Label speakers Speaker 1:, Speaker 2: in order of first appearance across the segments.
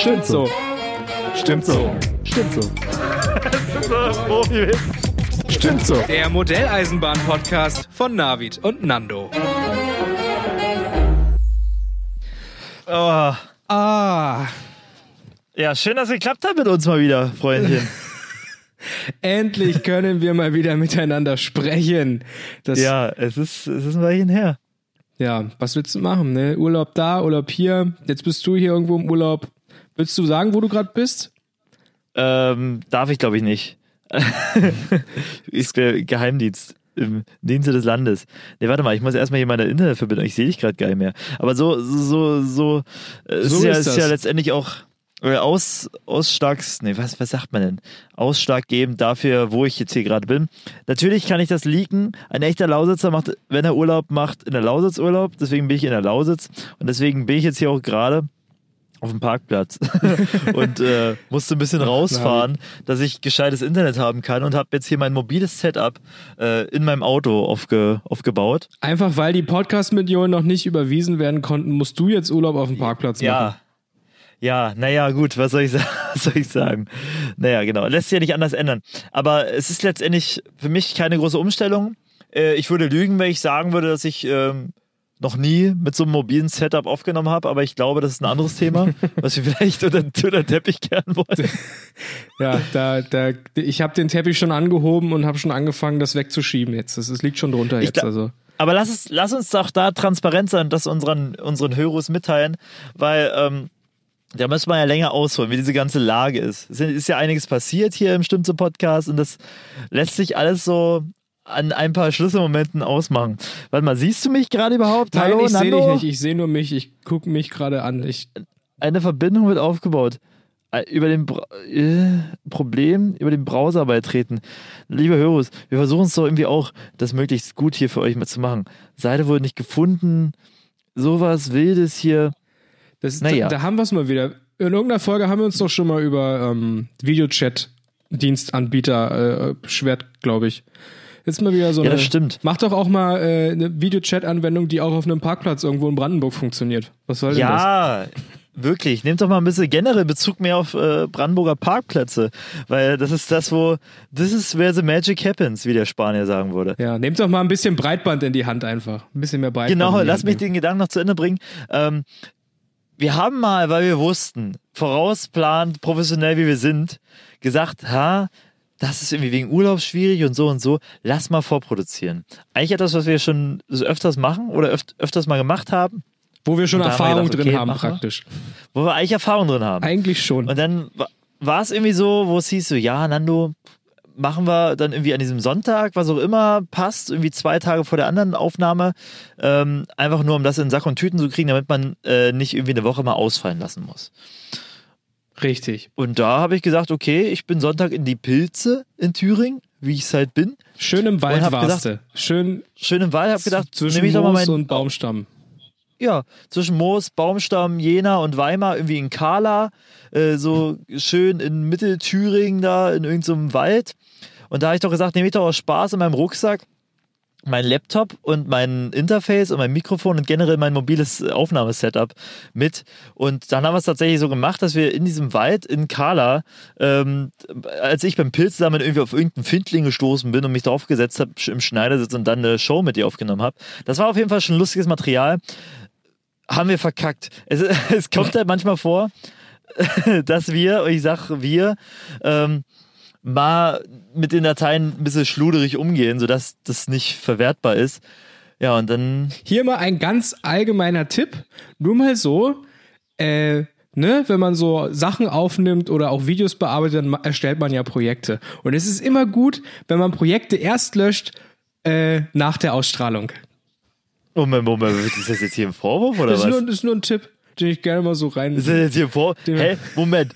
Speaker 1: Stimmt so. Stimmt so. Stimmt so. Stimmt so.
Speaker 2: Der Modelleisenbahn-Podcast von Navid und Nando.
Speaker 3: Oh.
Speaker 2: Ah,
Speaker 3: Ja, schön, dass es geklappt hat mit uns mal wieder, Freundchen.
Speaker 2: endlich können wir mal wieder miteinander sprechen. Das, ja.
Speaker 3: es ist, es ist ein Weilchen her.
Speaker 2: ja, was willst du machen? Ne? Urlaub da, Urlaub hier. Jetzt bist du hier irgendwo im Urlaub. Willst du sagen, wo du gerade bist?
Speaker 3: Ähm, darf ich, glaube ich, nicht. ist der Geheimdienst im Dienste des Landes. Nee, warte mal, ich muss erstmal hier meine Internetverbindung. Ich sehe dich gerade gar nicht mehr. Aber so, so, so, äh,
Speaker 2: So
Speaker 3: ist, ja,
Speaker 2: ist
Speaker 3: ist ja letztendlich auch äh, aus, ausschlags, nee, was, was sagt man denn? Ausschlaggebend dafür, wo ich jetzt hier gerade bin. Natürlich kann ich das leaken. Ein echter Lausitzer macht, wenn er Urlaub macht, in der Lausitz Urlaub. Deswegen bin ich in der Lausitz. Und deswegen bin ich jetzt hier auch gerade auf dem Parkplatz und äh, musste ein bisschen rausfahren, dass ich gescheites Internet haben kann und habe jetzt hier mein mobiles Setup äh, in meinem Auto aufge, aufgebaut.
Speaker 2: Einfach weil die Podcast-Millionen noch nicht überwiesen werden konnten, musst du jetzt Urlaub auf dem Parkplatz machen.
Speaker 3: Ja. Ja, naja, gut, was soll ich, was soll ich sagen? Naja, genau, lässt sich ja nicht anders ändern. Aber es ist letztendlich für mich keine große Umstellung. Äh, ich würde lügen, wenn ich sagen würde, dass ich ähm, noch nie mit so einem mobilen Setup aufgenommen habe, aber ich glaube, das ist ein anderes Thema, was wir vielleicht unter, unter den Teppich kehren wollen.
Speaker 2: Ja, da, da, ich habe den Teppich schon angehoben und habe schon angefangen, das wegzuschieben jetzt. Das, das liegt schon drunter jetzt. Also.
Speaker 3: Aber lass, es, lass uns doch da transparent sein und das unseren, unseren Hörers mitteilen, weil ähm, da müssen wir ja länger ausholen, wie diese ganze Lage ist. Es ist ja einiges passiert hier im Stimmte Podcast und das lässt sich alles so an ein paar Schlüsselmomenten ausmachen. Warte mal, siehst du mich gerade überhaupt?
Speaker 2: Nein,
Speaker 3: Hallo,
Speaker 2: ich sehe dich nicht. Ich sehe nur mich. Ich gucke mich gerade an. Ich,
Speaker 3: Eine Verbindung wird aufgebaut. Äh, Über den Bra äh, Problem, über den Browser beitreten. Liebe Hörers, wir versuchen es doch irgendwie auch, das möglichst gut hier für euch mal zu machen. Seite wurde nicht gefunden. Sowas Wildes hier.
Speaker 2: das,
Speaker 3: Naja.
Speaker 2: da, da haben wir es mal wieder. In irgendeiner Folge haben wir uns doch schon mal über ähm, Videochat-Dienstanbieter äh, beschwert, glaube ich. Jetzt mal wieder so
Speaker 3: Ja,
Speaker 2: eine.
Speaker 3: das stimmt.
Speaker 2: Mach doch auch mal äh, eine Videochat-Anwendung, die auch auf einem Parkplatz irgendwo in Brandenburg funktioniert. Was soll denn das?
Speaker 3: Ja, wirklich. Nehmt doch mal ein bisschen generell Bezug mehr auf äh, Brandenburger Parkplätze. Weil das ist das, wo. This is where the magic happens, wie der Spanier sagen würde.
Speaker 2: Ja, nehmt doch mal ein bisschen Breitband in die Hand einfach. Ein bisschen mehr Breitband.
Speaker 3: Genau, lass mich den Gedanken noch zu Ende bringen. Ähm, wir haben mal, weil wir wussten, vorausplant, professionell wie wir sind, gesagt, ha, das ist irgendwie wegen Urlaub schwierig und so und so, lass mal vorproduzieren. Eigentlich etwas, was wir schon so öfters machen oder öft, öfters mal gemacht haben,
Speaker 2: Wo wir schon
Speaker 3: haben wir
Speaker 2: Erfahrung
Speaker 3: gedacht,
Speaker 2: drin
Speaker 3: okay,
Speaker 2: haben, praktisch.
Speaker 3: wo wir eigentlich Erfahrung drin haben.
Speaker 2: Eigentlich schon.
Speaker 3: Und dann wa- war es irgendwie so, wo es hieß so, ja, Nando, machen wir dann irgendwie an diesem Sonntag, was auch immer passt, irgendwie zwei Tage vor der anderen Aufnahme, ähm, einfach nur um das in Sack und Tüten zu kriegen, damit man äh, nicht irgendwie eine Woche mal ausfallen lassen muss.
Speaker 2: Richtig.
Speaker 3: Und da habe ich gesagt, okay, ich bin Sonntag in die Pilze in Thüringen, wie ich es halt bin.
Speaker 2: Schön im Wald warst
Speaker 3: gedacht,
Speaker 2: du. Schön
Speaker 3: Schön im Wald, habe gedacht,
Speaker 2: zwischen
Speaker 3: ich
Speaker 2: Moos
Speaker 3: meinen
Speaker 2: und Baumstamm.
Speaker 3: ja, zwischen Moos, Baumstamm, Jena und Weimar, irgendwie in Kala, äh, so schön in Mittelthüringen da, in irgendeinem Wald. Und da habe ich doch gesagt, nehme ich doch aus Spaß in meinem Rucksack mein Laptop und mein Interface und mein Mikrofon und generell mein mobiles Aufnahmesetup mit. Und dann haben wir es tatsächlich so gemacht, dass wir in diesem Wald in Kala, ähm, als ich beim Pilzsammeln irgendwie auf irgendeinen Findling gestoßen bin und mich draufgesetzt habe im Schneidersitz und dann eine Show mit dir aufgenommen habe. Das war auf jeden Fall schon lustiges Material haben wir verkackt. Es, es kommt halt manchmal vor, dass wir, und ich sag wir, ähm, mal mit den Dateien ein bisschen schluderig umgehen, sodass das nicht verwertbar ist. Ja, und dann,
Speaker 2: Hier mal ein ganz allgemeiner Tipp. Nur mal so, äh, ne, wenn man so Sachen aufnimmt oder auch Videos bearbeitet, dann erstellt man ja Projekte. Und es ist immer gut, wenn man Projekte erst löscht, äh, nach der Ausstrahlung.
Speaker 3: Moment, Moment, ist das jetzt hier ein Vorwurf oder
Speaker 2: Das ist
Speaker 3: was?
Speaker 2: nur, das ist nur ein Tipp, den ich gerne mal so rein.
Speaker 3: Ist das jetzt hier ein Vorwurf? Hä? Moment.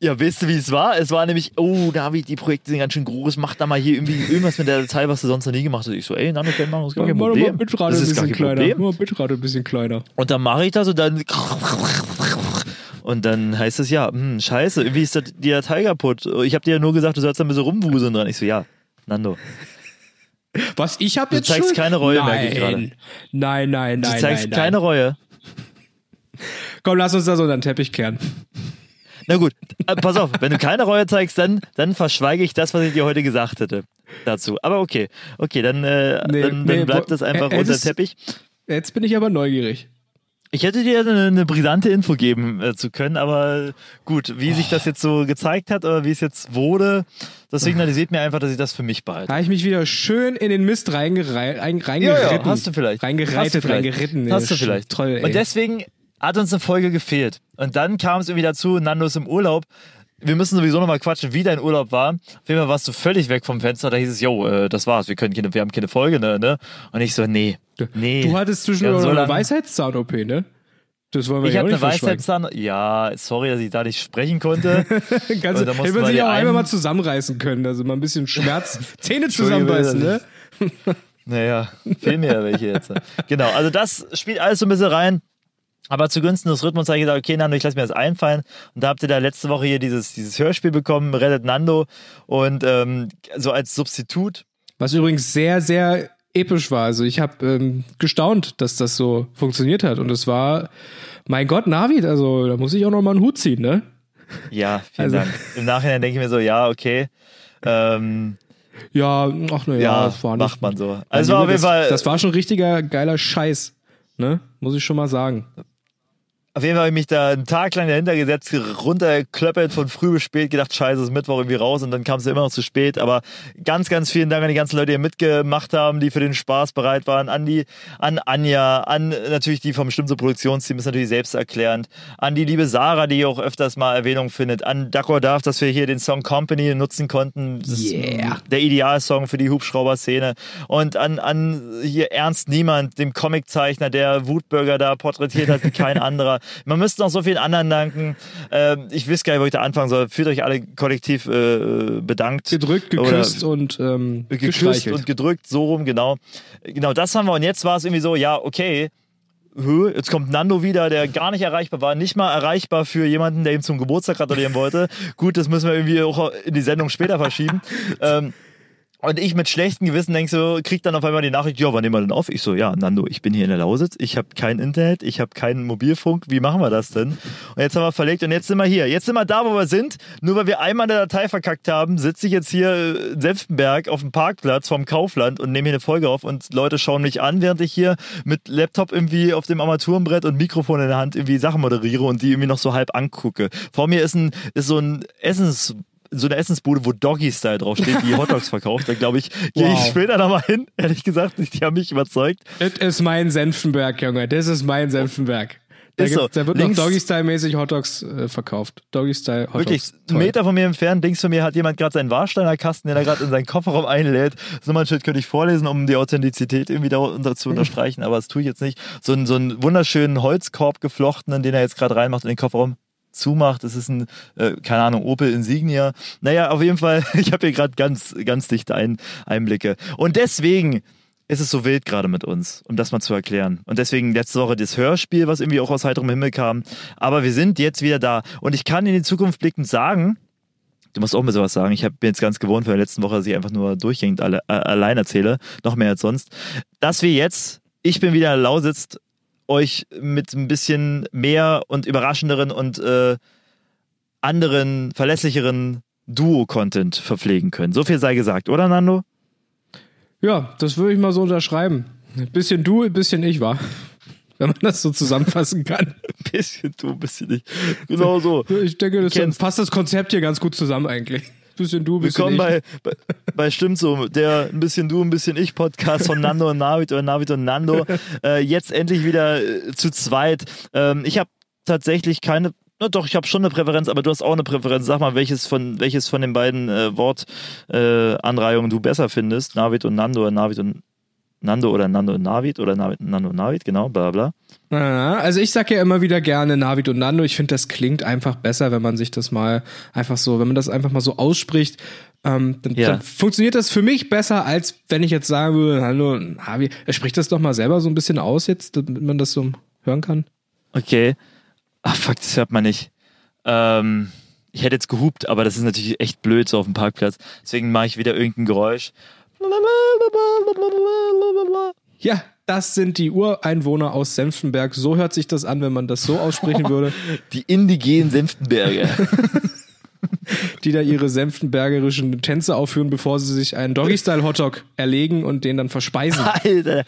Speaker 3: Ja, weißt du, wie es war? Es war nämlich, oh, David, die Projekte sind ganz schön groß, mach da mal hier irgendwie irgendwas mit der Datei, was du sonst noch nie gemacht hast. Ich so, ey, Nano, können wir machen, das ist gar kein
Speaker 2: mal doch mal
Speaker 3: Problem.
Speaker 2: Bitrate
Speaker 3: Das
Speaker 2: ein
Speaker 3: ist gar
Speaker 2: bisschen kleiner.
Speaker 3: Problem.
Speaker 2: Mal Bitrate ein bisschen kleiner.
Speaker 3: Und dann mache ich das und dann. Und dann heißt es ja, hm, scheiße, irgendwie ist die Datei kaputt. Ich habe dir ja nur gesagt, du sollst da ein bisschen rumwuseln dran. Ich so, ja, Nando.
Speaker 2: Was, ich habe
Speaker 3: Du
Speaker 2: jetzt
Speaker 3: zeigst
Speaker 2: Schuld?
Speaker 3: keine Reue,
Speaker 2: nein.
Speaker 3: merke ich gerade.
Speaker 2: Nein, nein,
Speaker 3: Du
Speaker 2: nein,
Speaker 3: zeigst
Speaker 2: nein, nein.
Speaker 3: keine Reue.
Speaker 2: Komm, lass uns das unter den Teppich kehren.
Speaker 3: Na gut, äh, pass auf, wenn du keine Reue zeigst, dann, dann verschweige ich das, was ich dir heute gesagt hätte dazu. Aber okay, okay, dann, äh,
Speaker 2: Nee,
Speaker 3: dann,
Speaker 2: nee,
Speaker 3: dann bleibt das einfach
Speaker 2: äh,
Speaker 3: unter Teppich.
Speaker 2: Jetzt bin ich aber neugierig.
Speaker 3: Ich hätte dir eine, eine brisante Info geben äh, zu können, aber gut, wie sich das jetzt so gezeigt hat oder wie es jetzt wurde, das signalisiert mir einfach, dass ich das für mich behalte.
Speaker 2: Da habe ich mich wieder schön in den Mist reingerei rein, reingeritten.
Speaker 3: hast du vielleicht.
Speaker 2: Reingereitet,
Speaker 3: Hast du vielleicht.
Speaker 2: reingeritten.
Speaker 3: Hast du
Speaker 2: Ja,
Speaker 3: vielleicht.
Speaker 2: Toll, ey.
Speaker 3: Und deswegen hat uns eine Folge gefehlt. Und dann kam es irgendwie dazu, Nando ist im Urlaub. Wir müssen sowieso nochmal quatschen, wie dein Urlaub war. Auf jeden Fall warst du völlig weg vom Fenster. Da hieß es, yo, äh, das war's, wir, können keine, wir haben keine Folge, ne, ne? Und ich so, nee, nee.
Speaker 2: Du hattest zwischendurch
Speaker 3: so
Speaker 2: eine Weisheitszahn-OP, ne? Das wollen wir
Speaker 3: ich
Speaker 2: ja
Speaker 3: hatte eine. Weisheitszahn. Ja, sorry, dass ich da nicht sprechen konnte.
Speaker 2: Ganz,
Speaker 3: da
Speaker 2: hätte man sich auch einmal mal zusammenreißen können. Also mal ein bisschen Schmerz, Zähne zusammenbeißen, ne?
Speaker 3: Naja, mir ja welche jetzt. Genau, also das spielt alles so ein bisschen rein. Aber zugunsten des Rhythmus habe ich gesagt, okay, Nando, ich lasse mir das einfallen. Und da habt ihr da letzte Woche hier dieses, dieses Hörspiel bekommen, Rettet Nando. Und ähm, so als Substitut.
Speaker 2: Was übrigens sehr, sehr episch war. Also ich habe ähm, gestaunt, dass das so funktioniert hat. Und es war, mein Gott, Navid, also da muss ich auch noch mal einen Hut ziehen, ne?
Speaker 3: Ja, vielen
Speaker 2: Also-
Speaker 3: Dank. Im Nachhinein denke ich mir so, ja, okay. Ähm,
Speaker 2: Ja, ach ne, ja, das war nicht.
Speaker 3: macht man so. Also war auf jeden
Speaker 2: das,
Speaker 3: Fall,
Speaker 2: das war schon richtiger geiler Scheiß, ne? Muss ich schon mal sagen.
Speaker 3: Auf jeden Fall habe ich mich da einen Tag lang dahinter gesetzt, runtergeklöppelt von früh bis spät, gedacht, scheiße, es ist Mittwoch irgendwie raus und dann kam es ja immer noch zu spät. Aber ganz, ganz vielen Dank an die ganzen Leute, die hier mitgemacht haben, die für den Spaß bereit waren. An die, an Anja, an natürlich die vom Stimmso Produktionsteam, ist natürlich selbsterklärend. An die liebe Sarah, die auch öfters mal Erwähnung findet. An Dakor Darf, dass wir hier den Song Company nutzen konnten. Das ist
Speaker 2: Yeah.
Speaker 3: der Idealsong für die Hubschrauber-Szene. Und an, an hier Ernst Niemand, dem Comiczeichner, der Wutbürger da porträtiert hat wie kein anderer. Man müsste noch so vielen anderen danken. Ähm, ich weiß gar nicht, wo ich da anfangen soll. Fühlt euch alle kollektiv äh, bedankt.
Speaker 2: Gedrückt,
Speaker 3: Oder
Speaker 2: geküsst und ähm,
Speaker 3: geküsst und gedrückt, so rum, genau. Genau, das haben wir. Und jetzt war es irgendwie so, ja, okay. Jetzt kommt Nando wieder, der gar nicht erreichbar war, nicht mal erreichbar für jemanden, der ihm zum Geburtstag gratulieren wollte. Gut, das müssen wir irgendwie auch in die Sendung später verschieben. ähm, und ich mit schlechtem Gewissen denk so, krieg dann auf einmal die Nachricht, ja, wann nehmen wir denn auf? Ich so, ja, Nando, ich bin hier in der Lausitz, ich habe kein Internet, ich habe keinen Mobilfunk, wie machen wir das denn? Und jetzt haben wir verlegt und jetzt sind wir hier. Jetzt sind wir da, wo wir sind. Nur weil wir einmal eine Datei verkackt haben, sitze ich jetzt hier äh, in Senftenberg auf dem Parkplatz vom Kaufland und nehme hier eine Folge auf und Leute schauen mich an, während ich hier mit Laptop irgendwie auf dem Armaturenbrett und Mikrofon in der Hand irgendwie Sachen moderiere und die irgendwie noch so halb angucke. Vor mir ist, ein, ist so ein Essens so eine Essensbude, wo Doggy Style draufsteht, die Hotdogs verkauft. Da glaube ich, gehe ich
Speaker 2: Wow.
Speaker 3: später nochmal hin. Ehrlich gesagt, die haben mich überzeugt.
Speaker 2: Das ist mein Senfenberg, Junge. Das ist mein Senfenberg. Da,
Speaker 3: Ist so.
Speaker 2: da wird
Speaker 3: Links-
Speaker 2: noch Doggy-Style-mäßig Hotdogs äh, verkauft. Doggy-Style Hotdogs.
Speaker 3: Wirklich, einen. Meter von mir entfernt, links von mir hat jemand gerade seinen Warsteiner Kasten, den er gerade in seinen Kofferraum einlädt. Das Nummernschild könnte ich vorlesen, um die Authentizität irgendwie darunter zu unterstreichen, aber das tue ich jetzt nicht. So, einen- so einen wunderschönen Holzkorb geflochtenen, den er jetzt gerade reinmacht in den Kofferraum zumacht. Das ist ein, äh, keine Ahnung, Opel Insignia. Naja, auf jeden Fall, ich habe hier gerade ganz, ganz dichte Ein Einblicke. Und deswegen ist es so wild gerade mit uns, um das mal zu erklären. Und deswegen letzte Woche das Hörspiel, was irgendwie auch aus heiterem Himmel kam. Aber wir sind jetzt wieder da. Und ich kann in die Zukunft blickend sagen, du musst auch mal sowas sagen, ich hab- bin jetzt ganz gewohnt von der letzten Woche, dass ich einfach nur durchgängig alle, äh, allein erzähle, noch mehr als sonst, dass wir jetzt, ich bin wieder in der Lausitz, euch mit ein bisschen mehr und überraschenderen und äh, anderen, verlässlicheren Duo-Content verpflegen können. So viel sei gesagt, oder Nando?
Speaker 2: Ja, das würde ich mal so unterschreiben. Ein bisschen du, ein bisschen ich, war. Wenn man das so zusammenfassen kann.
Speaker 3: Ein bisschen du, ein bisschen nicht. Genau so.
Speaker 2: Ich denke, das passt das Konzept hier ganz gut zusammen eigentlich. Bisschen du, bisschen
Speaker 3: Willkommen
Speaker 2: ich.
Speaker 3: bei, bei, bei Stimmt so, der ein bisschen du, ein bisschen ich Podcast von Nando und Navid oder Navid und Nando. Äh, jetzt endlich wieder äh, zu zweit. Ähm, ich habe tatsächlich keine, na doch, ich habe schon eine Präferenz, aber du hast auch eine Präferenz. Sag mal, welches von, welches von den beiden äh, Wortanreihungen äh, du besser findest. Navid und Nando oder Navid und Nando oder Nando und Navid oder Navid, Nando und Navid, genau, bla bla.
Speaker 2: Also ich sag ja immer wieder gerne Navid und Nando. Ich finde, das klingt einfach besser, wenn man sich das mal einfach so, wenn man das einfach mal so ausspricht. Ähm, dann,
Speaker 3: Ja.
Speaker 2: dann funktioniert das für mich besser, als wenn ich jetzt sagen würde, Hallo, Navi. Sprich das doch mal selber so ein bisschen aus jetzt, damit man das so hören kann.
Speaker 3: Okay. Ach fuck, das hört man nicht. Ähm, ich hätte jetzt gehupt, aber das ist natürlich echt blöd so auf dem Parkplatz. Deswegen mache ich wieder irgendein Geräusch.
Speaker 2: Ja, das sind die Ureinwohner aus Senftenberg. So hört sich das an, wenn man das so aussprechen würde,
Speaker 3: Die indigenen Senftenberger.
Speaker 2: die da ihre senftenbergerischen Tänze aufführen, bevor sie sich einen Doggy-Style-Hotdog erlegen und den dann verspeisen.
Speaker 3: Alter.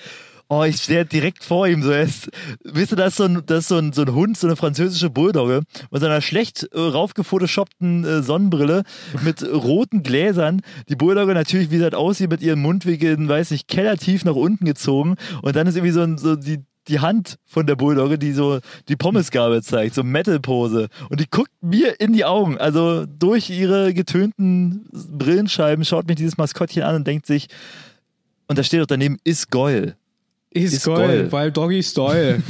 Speaker 3: Oh, ich stehe direkt vor ihm. So, er ist, wisst ihr, das ist so ein, das ist so ein, so ein Hund, so eine französische Bulldogge mit so einer schlecht äh, raufgefotoshoppten äh, Sonnenbrille mit roten Gläsern. Die Bulldogge natürlich, wie sie halt aussieht, mit ihren Mundwinkeln, weiß nicht, kellertief nach unten gezogen. Und dann ist irgendwie so, ein, so die, die Hand von der Bulldogge, die so die Pommesgabel zeigt, so Metal-Pose. Und die guckt mir in die Augen. Also durch ihre getönten Brillenscheiben schaut mich dieses Maskottchen an und denkt sich, und da steht doch daneben, ist Goyle.
Speaker 2: Ist,
Speaker 3: Ist
Speaker 2: weil Doggy Style.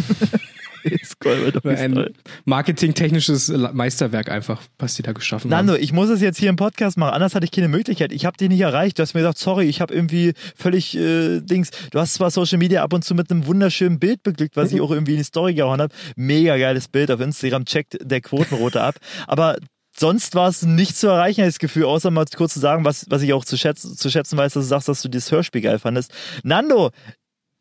Speaker 3: Ist Goyle, doch ist
Speaker 2: Ein marketingtechnisches Meisterwerk einfach, was die da geschaffen
Speaker 3: Nando,
Speaker 2: haben.
Speaker 3: ich muss es jetzt hier im Podcast machen, anders hatte ich keine Möglichkeit. Ich habe dich nicht erreicht. Du hast mir gesagt, sorry, ich habe irgendwie völlig äh, Dings. Du hast zwar Social Media ab und zu mit einem wunderschönen Bild beglückt, was ich auch irgendwie in die Story gehauen habe. Mega geiles Bild auf Instagram, checkt der Quotenrote ab. Aber sonst war es nicht zu erreichen, habe ich das Gefühl, außer mal kurz zu sagen, was, was ich auch zu schätzen, zu schätzen weiß, dass du sagst, dass du dieses Hörspiel geil fandest. Nando,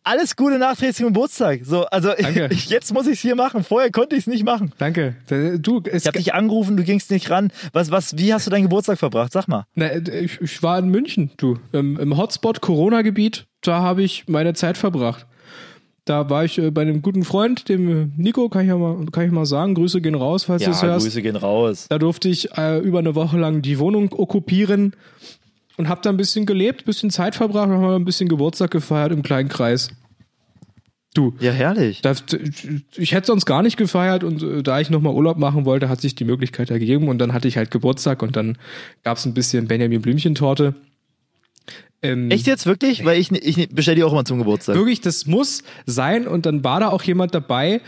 Speaker 3: alles Gute nachträglich zum Geburtstag. So, also ich, jetzt muss ich es hier machen. Vorher konnte ich es nicht machen.
Speaker 2: Danke. Du, es,
Speaker 3: Ich habe dich angerufen, du gingst nicht ran. Was, was, wie hast du deinen Geburtstag verbracht? Sag mal.
Speaker 2: na, ich, ich war in München, du. Im, im Hotspot Corona-Gebiet, da habe ich meine Zeit verbracht. Da war ich äh, bei einem guten Freund, dem äh, Nico, kann ich ja mal, kann ich mal sagen. Grüße gehen raus, falls du es hörst.
Speaker 3: Grüße gehen raus.
Speaker 2: Da durfte ich äh, über eine Woche lang die Wohnung okkupieren und habe da ein bisschen gelebt, ein bisschen Zeit verbracht, haben ein bisschen Geburtstag gefeiert im kleinen Kreis. Du,
Speaker 3: Ja, herrlich.
Speaker 2: das, ich hätte sonst gar nicht gefeiert und äh, da ich nochmal Urlaub machen wollte, hat sich die Möglichkeit ergeben und dann hatte ich halt Geburtstag und dann gab es ein bisschen Benjamin Blümchentorte. Ähm,
Speaker 3: Echt jetzt wirklich? Weil ich, ich bestelle die auch immer zum Geburtstag.
Speaker 2: Wirklich, das muss sein. Und dann war da auch jemand dabei,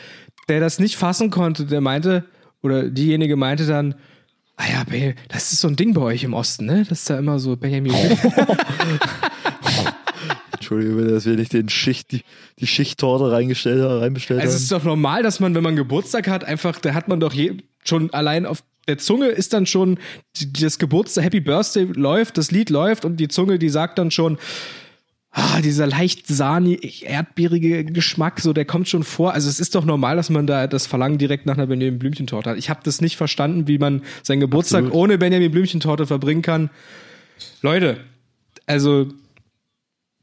Speaker 2: der das nicht fassen konnte. Der meinte, oder diejenige meinte dann, ah ja, das ist so ein Ding bei euch im Osten, ne? Das ist da immer so Benjamin.
Speaker 3: Entschuldige bitte, dass wir nicht den Schicht, die, die Schichttorte reingestellt haben, reinbestellt
Speaker 2: Also es
Speaker 3: haben.
Speaker 2: ist doch normal, dass man, wenn man Geburtstag hat, einfach, da hat man doch je, schon allein auf der Zunge ist dann schon das Geburtstag, Happy Birthday läuft, das Lied läuft und die Zunge, die sagt dann schon, ah, dieser leicht sahnig, erdbeerige Geschmack, so, der kommt schon vor. Also es ist doch normal, dass man da das Verlangen direkt nach einer Benjamin Blümchentorte hat. Ich habe das nicht verstanden, wie man seinen Geburtstag
Speaker 3: Absolut.
Speaker 2: ohne Benjamin Blümchentorte verbringen kann. Leute, also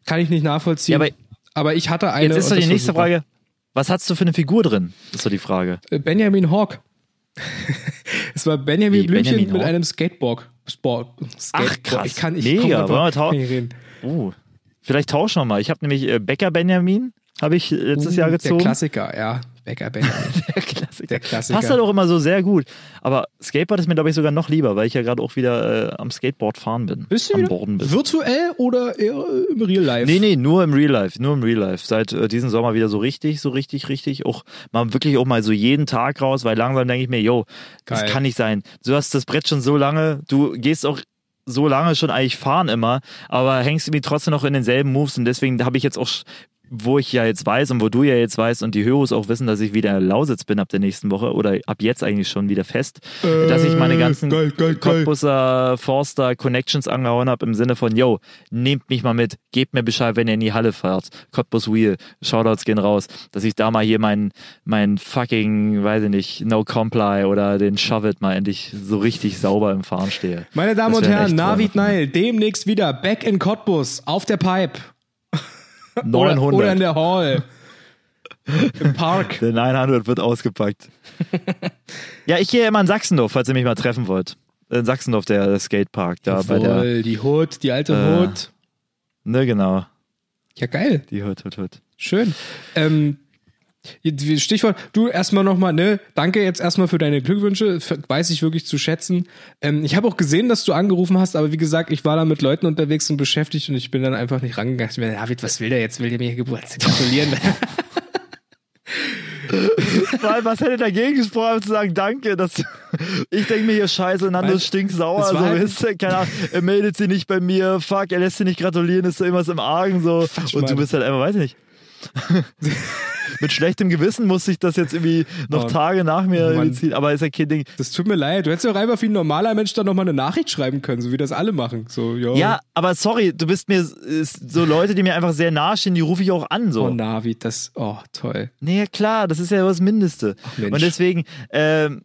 Speaker 2: kann ich nicht nachvollziehen.
Speaker 3: Ja, aber
Speaker 2: aber ich hatte eine.
Speaker 3: Jetzt ist doch die nächste
Speaker 2: super.
Speaker 3: Frage. Was hast du für eine Figur drin? Ist doch die Frage.
Speaker 2: Äh, Benjamin Hawk. es war Benjamin
Speaker 3: Wie,
Speaker 2: Blümchen
Speaker 3: Benjamin
Speaker 2: mit
Speaker 3: Hawk?
Speaker 2: einem Skateboard. Sport, Skateboard.
Speaker 3: krass.
Speaker 2: Ich kann, ich
Speaker 3: Mega. Wollen wir tau-
Speaker 2: kann nicht reden.
Speaker 3: Uh, vielleicht tauschen wir mal. Ich habe nämlich äh, Becker Benjamin, habe ich letztes
Speaker 2: Uh,
Speaker 3: Jahr
Speaker 2: Der
Speaker 3: gezogen.
Speaker 2: Klassiker, ja. Becker Benjamin.
Speaker 3: Der Klassiker.
Speaker 2: Der Klassiker.
Speaker 3: Passt halt auch immer so sehr gut. Aber Skateboard ist mir, glaube ich, sogar noch lieber, weil ich ja gerade auch wieder äh, am Skateboard fahren bin.
Speaker 2: Bist du
Speaker 3: bin.
Speaker 2: virtuell oder eher im Real Life?
Speaker 3: Nee, nee, nur im Real Life, nur im Real Life. Seit äh, diesem Sommer wieder so richtig, so richtig, richtig. Auch mal wirklich auch mal so jeden Tag raus, weil langsam denke ich mir, yo, das
Speaker 2: Geil.
Speaker 3: kann nicht sein. Du hast das Brett schon so lange, du gehst auch so lange schon eigentlich fahren immer, aber hängst irgendwie trotzdem noch in denselben Moves und deswegen habe ich jetzt auch wo ich ja jetzt weiß und wo du ja jetzt weißt und die Höros auch wissen, dass ich wieder in Lausitz bin ab der nächsten Woche oder ab jetzt eigentlich schon wieder fest, dass ich meine ganzen
Speaker 2: geil, geil, geil.
Speaker 3: Cottbusser, Forster Connections angehauen habe im Sinne von, yo, nehmt mich mal mit, gebt mir Bescheid, wenn ihr in die Halle fahrt. Cottbus Wheel, Shoutouts gehen raus, dass ich da mal hier mein, mein fucking, weiß ich nicht, No Comply oder den Shove It mal endlich so richtig sauber im Fahren stehe.
Speaker 2: Meine Damen und Herren. Navid Nile, demnächst wieder back in Cottbus, auf der Pipe.
Speaker 3: 900.
Speaker 2: Oder, oder in der Hall. Im Park.
Speaker 3: Der 900 wird ausgepackt. ja, ich gehe immer in Sachsendorf, falls ihr mich mal treffen wollt. In Sachsendorf, der, der Skatepark, da bei der,
Speaker 2: Jawohl, die Hood, die alte
Speaker 3: Äh,
Speaker 2: Hood.
Speaker 3: ne, genau,
Speaker 2: Ja, geil.
Speaker 3: die Hut, Hut, Hut.
Speaker 2: Schön. Ähm, Stichwort, du erstmal nochmal, ne, danke jetzt erstmal für deine Glückwünsche, weiß ich wirklich zu schätzen. Ähm, ich habe auch gesehen, dass du angerufen hast, aber wie gesagt, ich war da mit Leuten unterwegs und beschäftigt und ich bin dann einfach nicht rangegangen. Ich bin, David, was will der jetzt? Will der mir Geburtstag gratulieren?
Speaker 3: Was hätte dagegen gesprochen, zu sagen, danke, dass ich denke mir hier scheiße, Nando
Speaker 2: es war
Speaker 3: so
Speaker 2: halt-
Speaker 3: wisst ihr, keine Ahnung, er meldet sie nicht bei mir, fuck, er lässt sie nicht gratulieren, ist da irgendwas im Argen, so, und du bist halt einfach, weiß ich nicht. mit schlechtem Gewissen musste ich das jetzt irgendwie noch
Speaker 2: Oh,
Speaker 3: Tage nach mir ziehen. Aber ist ja kein Ding.
Speaker 2: Das tut mir leid. Du hättest ja auch einfach wie ein normaler Mensch dann nochmal eine Nachricht schreiben können, so wie das alle machen. So.
Speaker 3: Ja, aber sorry, du bist mir so Leute, die mir einfach sehr nahestehen, die rufe ich auch an. So.
Speaker 2: Oh, Navi, das, oh, toll.
Speaker 3: Nee, klar, das ist ja das Mindeste.
Speaker 2: Mensch.
Speaker 3: und deswegen ähm,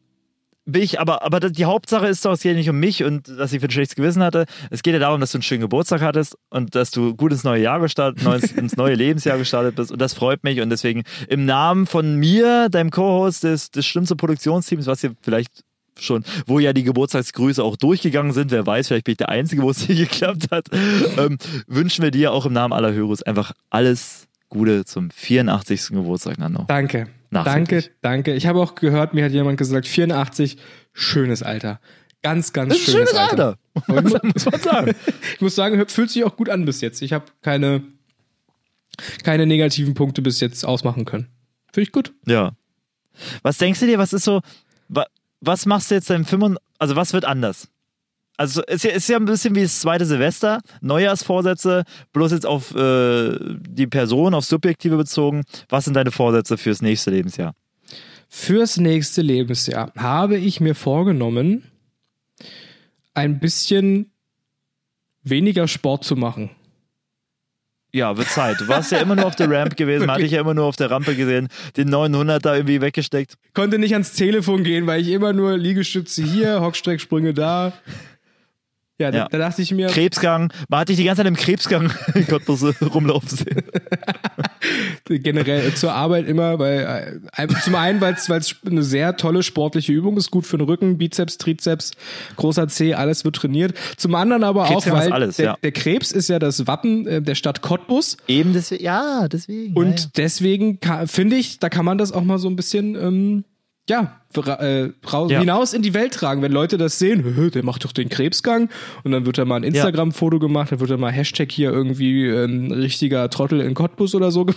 Speaker 3: bin ich, aber, aber die Hauptsache ist doch, es geht nicht um mich und dass ich für ein schlechtes Gewissen hatte. Es geht ja darum, dass du einen schönen Geburtstag hattest und dass du gut ins neue Jahr gestartet, neues, ins neue Lebensjahr gestartet bist. Und das freut mich. Und deswegen im Namen von mir, deinem Co-Host des, des schlimmsten Produktionsteams, was ihr vielleicht schon, wo ja die Geburtstagsgrüße auch durchgegangen sind, wer weiß, vielleicht bin ich der Einzige, wo es hier geklappt hat, ähm, wünschen wir dir auch im Namen aller Hörers einfach alles Gute zum 84. Geburtstag, Nando.
Speaker 2: Danke. Danke, danke. Ich habe auch gehört, mir hat jemand gesagt, 84, schönes Alter. Ganz, ganz
Speaker 3: Das
Speaker 2: schönes,
Speaker 3: schönes Alter. muss man sagen.
Speaker 2: Ich muss sagen, fühlt sich auch gut an bis jetzt. Ich habe keine, keine negativen Punkte bis jetzt ausmachen können. Finde ich gut.
Speaker 3: Ja. Was denkst du dir, was ist so, wa, was machst du jetzt im 25, also was wird anders? Also es ist ja, ein bisschen wie das zweite Silvester, Neujahrsvorsätze, bloß jetzt auf äh, die Person, auf Subjektive bezogen. Was sind deine Vorsätze fürs nächste Lebensjahr?
Speaker 2: Fürs nächste Lebensjahr habe ich mir vorgenommen, ein bisschen weniger Sport zu machen.
Speaker 3: Ja, wird Zeit. Du warst ja immer nur auf der Ramp gewesen, hatte ich ja immer nur auf der Rampe gesehen, den 900 da irgendwie weggesteckt.
Speaker 2: Konnte nicht ans Telefon gehen, weil ich immer nur Liegestütze hier, Hockstrecksprünge da. Ja, da,
Speaker 3: Ja.
Speaker 2: da dachte ich mir,
Speaker 3: Krebsgang, man hat dich die ganze Zeit im Krebsgang in Cottbus rumlaufen sehen.
Speaker 2: generell zur Arbeit immer, weil äh, zum einen, weil es eine sehr tolle sportliche Übung ist, gut für den Rücken, Bizeps, Trizeps, großer C, alles wird trainiert. Zum anderen aber auch,
Speaker 3: Krebsgang ist
Speaker 2: weil
Speaker 3: alles,
Speaker 2: der,
Speaker 3: ja.
Speaker 2: der Krebs ist ja das Wappen äh, der Stadt Cottbus
Speaker 3: Eben deswegen, ja, deswegen.
Speaker 2: und
Speaker 3: ja,
Speaker 2: deswegen finde ich, da kann man das auch mal so ein bisschen ähm, ja, äh,
Speaker 3: Ja.
Speaker 2: hinaus in die Welt tragen. Wenn Leute das sehen, "Hö, der macht doch den Krebsgang und dann wird da mal ein Instagram-Foto gemacht, dann wird da mal Hashtag hier irgendwie ein richtiger Trottel in Cottbus oder so.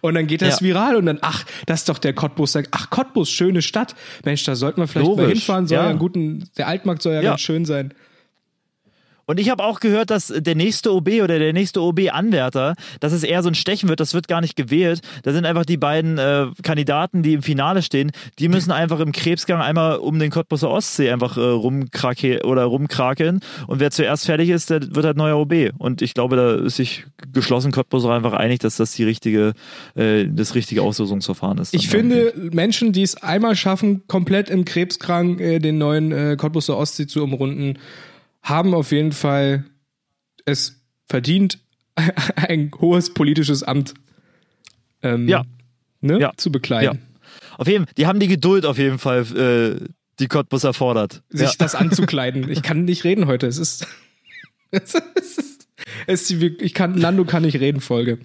Speaker 2: Und dann geht das
Speaker 3: Ja.
Speaker 2: viral und dann, ach, das ist doch der Cottbus. Ach, Cottbus, schöne Stadt. Mensch, da sollten wir vielleicht mal
Speaker 3: Logisch,
Speaker 2: hinfahren. Soll
Speaker 3: ja.
Speaker 2: ja. einen guten, der Altmarkt soll ja,
Speaker 3: Ja.
Speaker 2: ganz schön sein.
Speaker 3: Und ich habe auch gehört, dass der nächste OB oder der nächste OB-Anwärter, dass es eher so ein Stechen wird, das wird gar nicht gewählt. Da sind einfach die beiden äh, Kandidaten, die im Finale stehen, die müssen einfach im Krebsgang einmal um den Cottbuser Ostsee einfach äh, rumkrake oder rumkrakeln. Und wer zuerst fertig ist, der wird halt neuer OB. Und ich glaube, da ist sich geschlossen Cottbus auch einfach einig, dass das die richtige, äh, das richtige Auslosungsverfahren ist.
Speaker 2: Ich finde, Menschen, die es einmal schaffen, komplett im Krebskrank äh, den neuen äh, Cottbuser Ostsee zu umrunden, haben auf jeden Fall es verdient, ein hohes politisches Amt ähm,
Speaker 3: Ja.
Speaker 2: Ne,
Speaker 3: Ja.
Speaker 2: zu bekleiden.
Speaker 3: Auf jeden die haben die Geduld auf jeden Fall, äh, die Cottbus erfordert.
Speaker 2: Sich
Speaker 3: ja.
Speaker 2: das anzukleiden. Ich kann nicht reden heute. Es ist. Es ist, es ist ich kann, Nando kann nicht reden, Folge.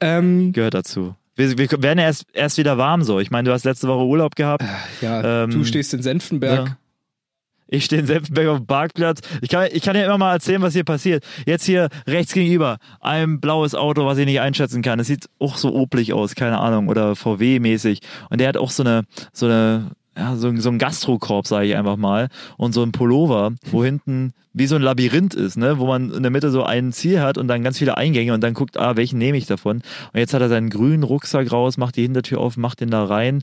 Speaker 2: Ähm,
Speaker 3: gehört dazu. Wir, wir werden ja erst, erst wieder warm so. Ich meine, du hast letzte Woche Urlaub gehabt.
Speaker 2: ja,
Speaker 3: Ähm,
Speaker 2: du stehst in Senftenberg.
Speaker 3: Ja. Ich stehe in Senftenberg auf dem Parkplatz. Ich kann, ich kann dir immer mal erzählen, was hier passiert. Jetzt hier rechts gegenüber ein blaues Auto, was ich nicht einschätzen kann. Es sieht auch so oblig aus, keine Ahnung, oder VW-mäßig. Und der hat auch so eine, so eine, ja, so, so ein Gastrokorb, sage ich einfach mal, und so ein Pullover, wo hinten wie so ein Labyrinth ist, ne, wo man in der Mitte so ein Ziel hat und dann ganz viele Eingänge und dann guckt, ah, welchen nehme ich davon? Und jetzt hat er seinen grünen Rucksack raus, macht die Hintertür auf, macht den da rein.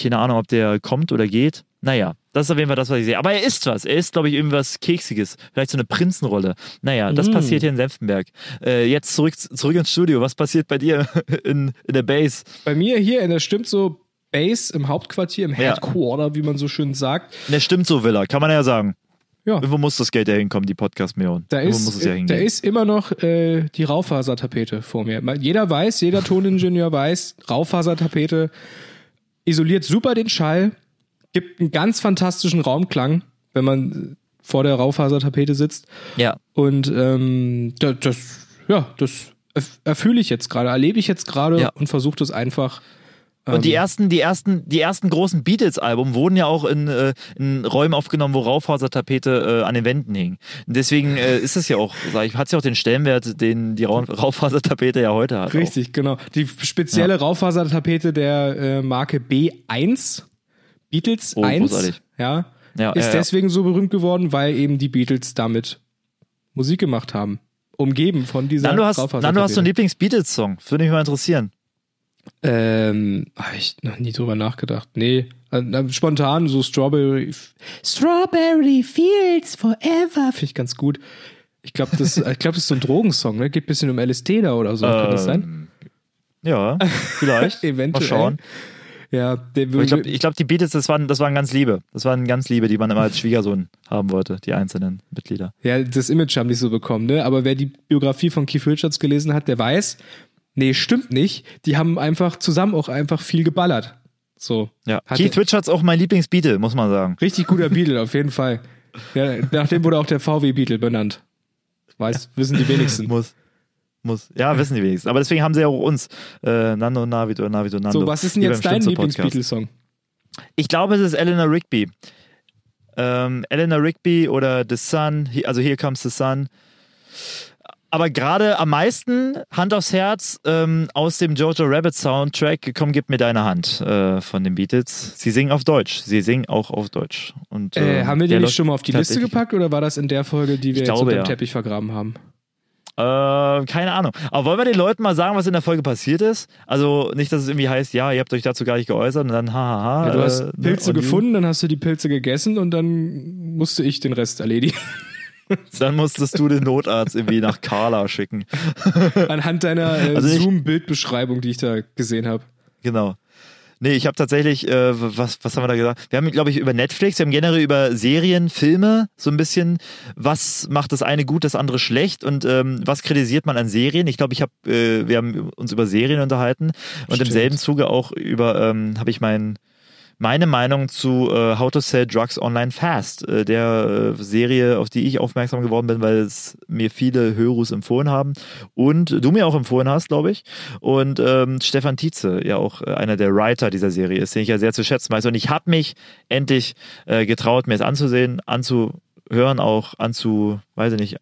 Speaker 3: Keine Ahnung, ob der kommt oder geht. Naja, das ist auf jeden Fall das, was ich sehe. Aber er isst was. Er isst, glaube ich, irgendwas Keksiges. Vielleicht so eine Prinzenrolle. Naja, das
Speaker 2: Mm.
Speaker 3: passiert hier in Senftenberg. Äh, jetzt zurück, zurück ins Studio. Was passiert bei dir in, in der Base?
Speaker 2: Bei mir hier in der stimmt so Base im Hauptquartier, im
Speaker 3: Ja.
Speaker 2: Headquarter, wie man so schön sagt.
Speaker 3: Ne, stimmt so, Villa. Kann man ja sagen.
Speaker 2: Ja.
Speaker 3: Irgendwo muss das Geld ja hinkommen, die Podcast-Millionen.
Speaker 2: Da
Speaker 3: Irgendwo
Speaker 2: ist,
Speaker 3: ja
Speaker 2: da
Speaker 3: hingehen.
Speaker 2: ist immer noch äh, die Raufasertapete vor mir. Jeder weiß, jeder Toningenieur weiß, Raufasertapete isoliert super den Schall, gibt einen ganz fantastischen Raumklang, wenn man vor der Raufasertapete sitzt.
Speaker 3: ja.
Speaker 2: Und ähm, das, das, ja, das erf- erfühle ich jetzt gerade, erlebe ich jetzt gerade
Speaker 3: Ja.
Speaker 2: und versuche das einfach.
Speaker 3: Und die
Speaker 2: ähm,
Speaker 3: ersten, die ersten, die ersten großen Beatles-Alben wurden ja auch in, äh, in Räumen aufgenommen, wo Raufasertapete äh, an den Wänden hing. Und deswegen äh, ist es ja auch, sag ich, hat es ja auch den Stellenwert, den die Rau Raufasertapete ja heute hat.
Speaker 2: Richtig, genau. Die spezielle Raufasertapete der äh, Marke B1, Beatles
Speaker 3: Oh,
Speaker 2: 1,
Speaker 3: großartig.
Speaker 2: ja,
Speaker 3: Ja,
Speaker 2: ist
Speaker 3: ja, ja.
Speaker 2: deswegen so berühmt geworden, weil eben die Beatles damit Musik gemacht haben. Umgeben von dieser
Speaker 3: Nando, hast. Nando, hast du einen Lieblings-Beatles-Song? Würde mich mal interessieren.
Speaker 2: Ähm, habe ich noch nie drüber nachgedacht. Nee, äh, spontan so Strawberry Strawberry Fields Forever finde ich ganz gut. Ich glaube, das, ich glaub, das ist so ein Drogensong, ne? Geht ein bisschen um LSD da oder so. Kann das sein?
Speaker 3: Ähm, Ja, vielleicht.
Speaker 2: Eventuell.
Speaker 3: Mal schauen.
Speaker 2: Ja,
Speaker 3: Aber ich glaube, ich glaub, die Beatles, das waren, das waren ganz Liebe. Das waren ganz Liebe, die man immer als Schwiegersohn haben wollte, die einzelnen Mitglieder.
Speaker 2: Ja, das Image haben die so bekommen, ne? Aber wer die Biografie von Keith Richards gelesen hat, der weiß, nee, stimmt nicht. Die haben einfach zusammen auch einfach viel geballert. So.
Speaker 3: Ja. Keith Richards auch mein Lieblingsbeatle, muss man sagen.
Speaker 2: Richtig guter Beatle, auf jeden Fall. Ja, nach dem wurde auch der VW Beatle benannt. Weiß, wissen die wenigsten.
Speaker 3: Muss. Muss. Ja, wissen die wenigsten. Aber deswegen haben sie ja auch uns. Äh, Nando und Navid oder Navid und Nando.
Speaker 2: So, was ist denn jetzt dein. Lieblings-Beatles-Song?
Speaker 3: Ich glaube, es ist Eleanor Rigby. Ähm, Eleanor Rigby oder The Sun, also Here Comes the Sun. Aber gerade am meisten, Hand aufs Herz, ähm, aus dem Jojo Rabbit Soundtrack, komm, gib mir deine Hand äh, von den Beatles. Sie singen auf Deutsch. Sie singen auch auf Deutsch. Und,
Speaker 2: Äh,
Speaker 3: ähm,
Speaker 2: haben wir den nicht schon mal auf die Liste gepackt oder war das in der Folge, die wir
Speaker 3: Ich
Speaker 2: jetzt
Speaker 3: glaube,
Speaker 2: unter dem
Speaker 3: ja.
Speaker 2: Teppich vergraben haben?
Speaker 3: Äh, keine Ahnung. Aber wollen wir den Leuten mal sagen, was in der Folge passiert ist? Also nicht, dass es irgendwie heißt, ja, ihr habt euch dazu gar nicht geäußert und dann hahaha.
Speaker 2: Ja, du hast
Speaker 3: äh, ne,
Speaker 2: Pilze gefunden, dann hast du die Pilze gegessen und dann musste ich den Rest erledigen.
Speaker 3: Dann musstest du den Notarzt irgendwie nach Carla schicken.
Speaker 2: Anhand deiner äh,
Speaker 3: Also
Speaker 2: Zoom-Bildbeschreibung, die ich da gesehen habe.
Speaker 3: Genau. Nee, ich habe tatsächlich, äh, was, was haben wir da gesagt? Wir haben, glaube ich, über Netflix, wir haben generell über Serien, Filme, so ein bisschen, was macht das eine gut, das andere schlecht und ähm, was kritisiert man an Serien? Ich glaube, ich habe, äh, wir haben uns über Serien unterhalten und
Speaker 2: Stimmt.
Speaker 3: im selben Zuge auch über, ähm, habe ich mein, meine Meinung zu äh, How to Sell Drugs Online Fast, äh, der äh, Serie, auf die ich aufmerksam geworden bin, weil es mir viele Hörus empfohlen haben und du mir auch empfohlen hast, glaube ich. Und ähm, Stefan Tietze, ja auch äh, einer der Writer dieser Serie ist, den ich ja sehr zu schätzen weiß. Und ich habe mich endlich äh, getraut, mir es anzusehen, anzuhören, auch anzu, weiß ich nicht,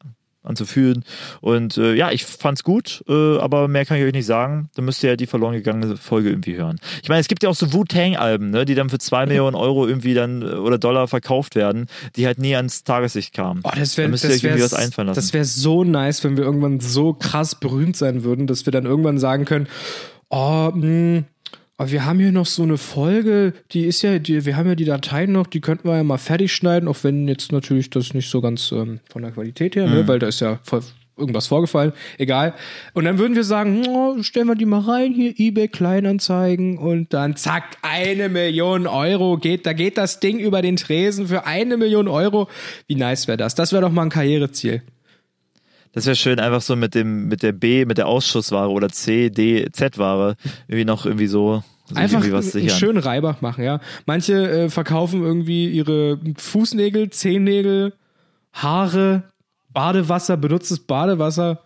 Speaker 3: anzufühlen. Und äh, ja, ich fand's gut, äh, aber mehr kann ich euch nicht sagen. Da müsst ihr ja die verloren gegangene Folge irgendwie hören. Ich meine, es gibt ja auch so Wu-Tang-Alben, ne, die dann für zwei Millionen Euro irgendwie dann äh, oder Dollar verkauft werden, die halt nie ans Tageslicht kamen.
Speaker 2: Oh, das wäre
Speaker 3: da müsst ihr
Speaker 2: das
Speaker 3: euch
Speaker 2: wär,
Speaker 3: irgendwie was einfallen lassen.
Speaker 2: das wär so nice, wenn wir irgendwann so krass berühmt sein würden, dass wir dann irgendwann sagen können, oh, mh, aber wir haben hier noch so eine Folge, die ist ja, die, wir haben ja die Dateien noch, die könnten wir ja mal fertig schneiden, auch wenn jetzt natürlich das nicht so ganz ähm, von der Qualität her,
Speaker 3: Mhm.
Speaker 2: ne, weil da ist ja voll irgendwas vorgefallen, egal. Und dann würden wir sagen, oh, stellen wir die mal rein, hier eBay Kleinanzeigen und dann zack, eine Million Euro geht, da geht das Ding über den Tresen für eine Million Euro. Wie nice wäre das? Das wäre doch mal ein Karriereziel.
Speaker 3: Das wäre schön, einfach so mit dem, mit der B, mit der Ausschussware oder C, D, Z-Ware irgendwie noch irgendwie so sich
Speaker 2: Einfach einen schönen Reibach machen, ja. Manche äh, verkaufen irgendwie ihre Fußnägel, Zehennägel, Haare, Badewasser, benutztes Badewasser.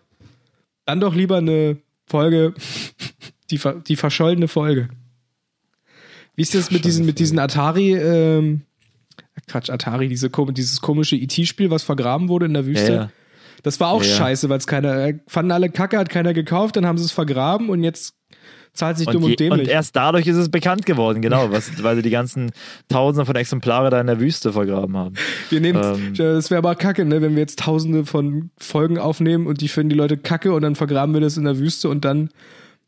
Speaker 2: Dann doch lieber eine Folge, die, die verschollene Folge. Wie ist das mit diesen, mit diesen Atari, ähm, Quatsch, Atari, diese, dieses komische IT-Spiel, was vergraben wurde in der Wüste?
Speaker 3: Ja, ja.
Speaker 2: Das war auch
Speaker 3: Ja,
Speaker 2: scheiße, weil es keiner, äh, fanden alle Kacke, hat keiner gekauft, dann haben sie es vergraben und jetzt zahlt sich dumm
Speaker 3: Und,
Speaker 2: und,
Speaker 3: je, und
Speaker 2: dämlich.
Speaker 3: erst dadurch ist es bekannt geworden, genau, was, weil sie die ganzen Tausende von Exemplare da in der Wüste vergraben haben.
Speaker 2: Wir nehmen,
Speaker 3: Ähm.
Speaker 2: das wäre aber kacke, ne, wenn wir jetzt tausende von Folgen aufnehmen und die finden die Leute kacke und dann vergraben wir das in der Wüste und dann,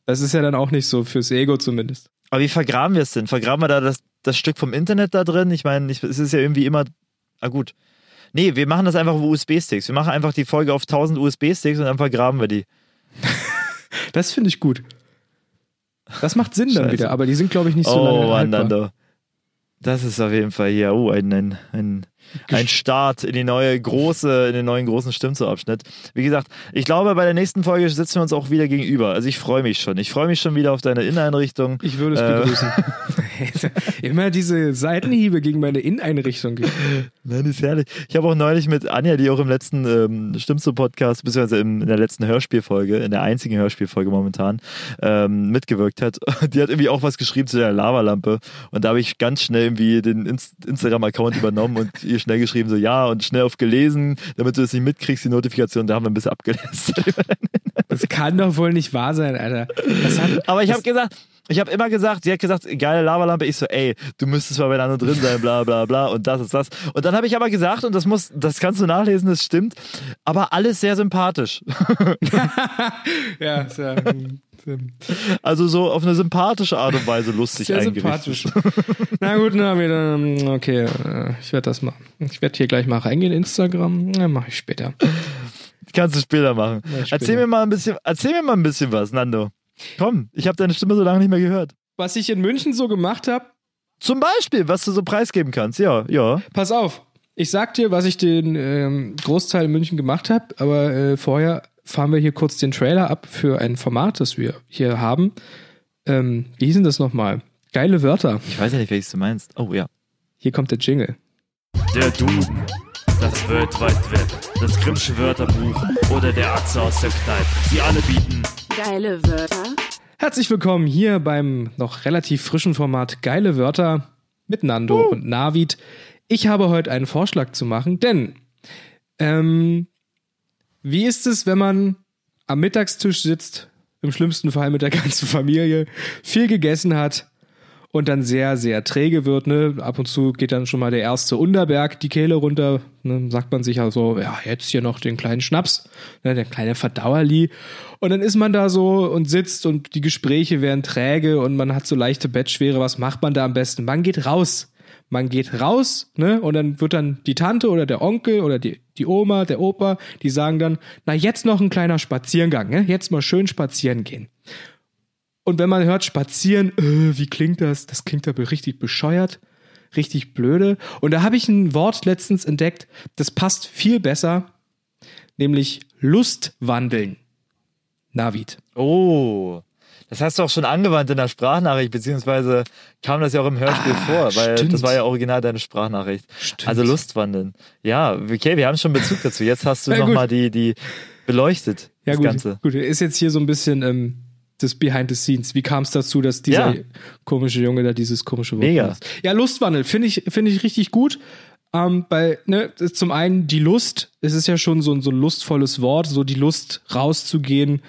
Speaker 2: das ist ja dann auch nicht so fürs Ego zumindest.
Speaker 3: Aber wie vergraben wir es denn? Vergraben wir da das, das Stück vom Internet da drin? Ich meine, es ist ja irgendwie immer. Ah, gut. Nee, wir machen das einfach auf USB-Sticks. Wir machen einfach die Folge auf 1000 USB-Sticks und dann vergraben wir die.
Speaker 2: Das finde ich gut. Das macht Sinn dann
Speaker 3: Scheiße.
Speaker 2: wieder, aber die sind, glaube ich, nicht so
Speaker 3: oh,
Speaker 2: lange haltbar.
Speaker 3: Nando. Das ist auf jeden Fall hier oh, ein, ein, ein, ein Start in die neue große, in den neuen großen Stimmzo-Abschnitt. Wie gesagt, ich glaube, bei der nächsten Folge sitzen wir uns auch wieder gegenüber. Also ich freue mich schon. Ich freue mich schon wieder auf deine Inneneinrichtung.
Speaker 2: Ich würde es
Speaker 3: Äh.
Speaker 2: begrüßen. Immer diese Seitenhiebe gegen meine Inneneinrichtung.
Speaker 3: Nein, ist herrlich. Ich habe auch neulich mit Anja, die auch im letzten ähm, Stimmzo-Podcast, beziehungsweise in der letzten Hörspielfolge, in der einzigen Hörspielfolge momentan, ähm, mitgewirkt hat. Die hat irgendwie auch was geschrieben zu der Lavalampe. Und da habe ich ganz schnell irgendwie den Inst Instagram-Account übernommen und ihr schnell geschrieben, so ja, und schnell auf gelesen, damit du es nicht mitkriegst, die Notifikation. Da haben wir ein bisschen abgelästert.
Speaker 2: Das kann doch wohl nicht wahr sein, Alter. Hat,
Speaker 3: Aber ich habe gesagt, Ich habe immer gesagt, sie hat gesagt, geile Lavalampe. Ich so, ey, du müsstest mal miteinander drin sein, bla bla bla und das ist das. Und dann habe ich aber gesagt, und das muss, das kannst du nachlesen, das stimmt, aber alles sehr sympathisch.
Speaker 2: Ja, sehr,
Speaker 3: Also so auf eine sympathische Art und Weise lustig
Speaker 2: sehr sympathisch. Na gut, na wieder. Okay, äh, ich werde das machen. Ich werde hier gleich mal reingehen, Instagram. Na, mache ich später.
Speaker 3: Kannst du später machen.
Speaker 2: Später.
Speaker 3: Erzähl mir mal ein bisschen, erzähl mir mal ein bisschen was, Nando. Komm, ich habe deine Stimme so lange nicht mehr gehört.
Speaker 2: Was ich in München so gemacht habe,
Speaker 3: Zum Beispiel, was du so preisgeben kannst. Ja, ja.
Speaker 2: pass auf. Ich sag dir, was ich den ähm, Großteil in München gemacht habe, aber äh, vorher fahren wir hier kurz den Trailer ab für ein Format, das wir hier haben. Ähm, wie hieß denn das nochmal? Geile Wörter.
Speaker 3: Ich weiß ja nicht, welches du meinst. Oh ja.
Speaker 2: Hier kommt der Jingle.
Speaker 4: Der Duden, das World Wide Web, das Grimmsche Wörterbuch oder der Atze aus der Kneipe. Sie alle bieten
Speaker 5: Geile Wörter.
Speaker 2: Herzlich willkommen hier beim noch relativ frischen Format Geile Wörter mit Nando und Navid. Ich habe heute einen Vorschlag zu machen, denn ähm, wie ist es, wenn man am Mittagstisch sitzt, im schlimmsten Fall mit der ganzen Familie, viel gegessen hat und dann sehr, sehr träge wird. Ne? Ab und zu geht dann schon mal der erste Unterberg die Kehle runter. Ne? Sagt man sich also, ja, jetzt hier noch den kleinen Schnaps, ne? der kleine Verdauerli. Und dann ist man da so und sitzt und die Gespräche werden träge und man hat so leichte Bettschwere. Was macht man da am besten? Man geht raus. Man geht raus, ne, und dann wird dann die Tante oder der Onkel oder die, die Oma, der Opa, die sagen dann, na, jetzt noch ein kleiner Spaziergang, ne? Jetzt mal schön spazieren gehen. Und wenn man hört spazieren, äh, wie klingt das? Das klingt aber richtig bescheuert, richtig blöde. Und da habe ich ein Wort letztens entdeckt, das passt viel besser, nämlich Lustwandeln. Navid.
Speaker 3: Oh. Das hast du auch schon angewandt in der Sprachnachricht, beziehungsweise kam das ja auch im Hörspiel vor, weil
Speaker 2: stimmt.
Speaker 3: das war ja original deine Sprachnachricht.
Speaker 2: Stimmt.
Speaker 3: Also Lustwandeln. Ja, okay, wir haben schon Bezug dazu. Jetzt hast du
Speaker 2: Ja,
Speaker 3: nochmal die, die beleuchtet,
Speaker 2: Ja,
Speaker 3: das
Speaker 2: gut,
Speaker 3: Ganze.
Speaker 2: gut. Ist jetzt hier so ein bisschen ähm, das Behind the Scenes. Wie kam es dazu, dass dieser
Speaker 3: Ja.
Speaker 2: komische Junge da dieses komische Wort
Speaker 3: Mega.
Speaker 2: benutzt? Ja, Lustwandel finde ich, finde ich richtig gut. Ähm, weil, ne, zum einen die Lust, es ist ja schon so, ein- so ein lustvolles Wort, so die Lust rauszugehen,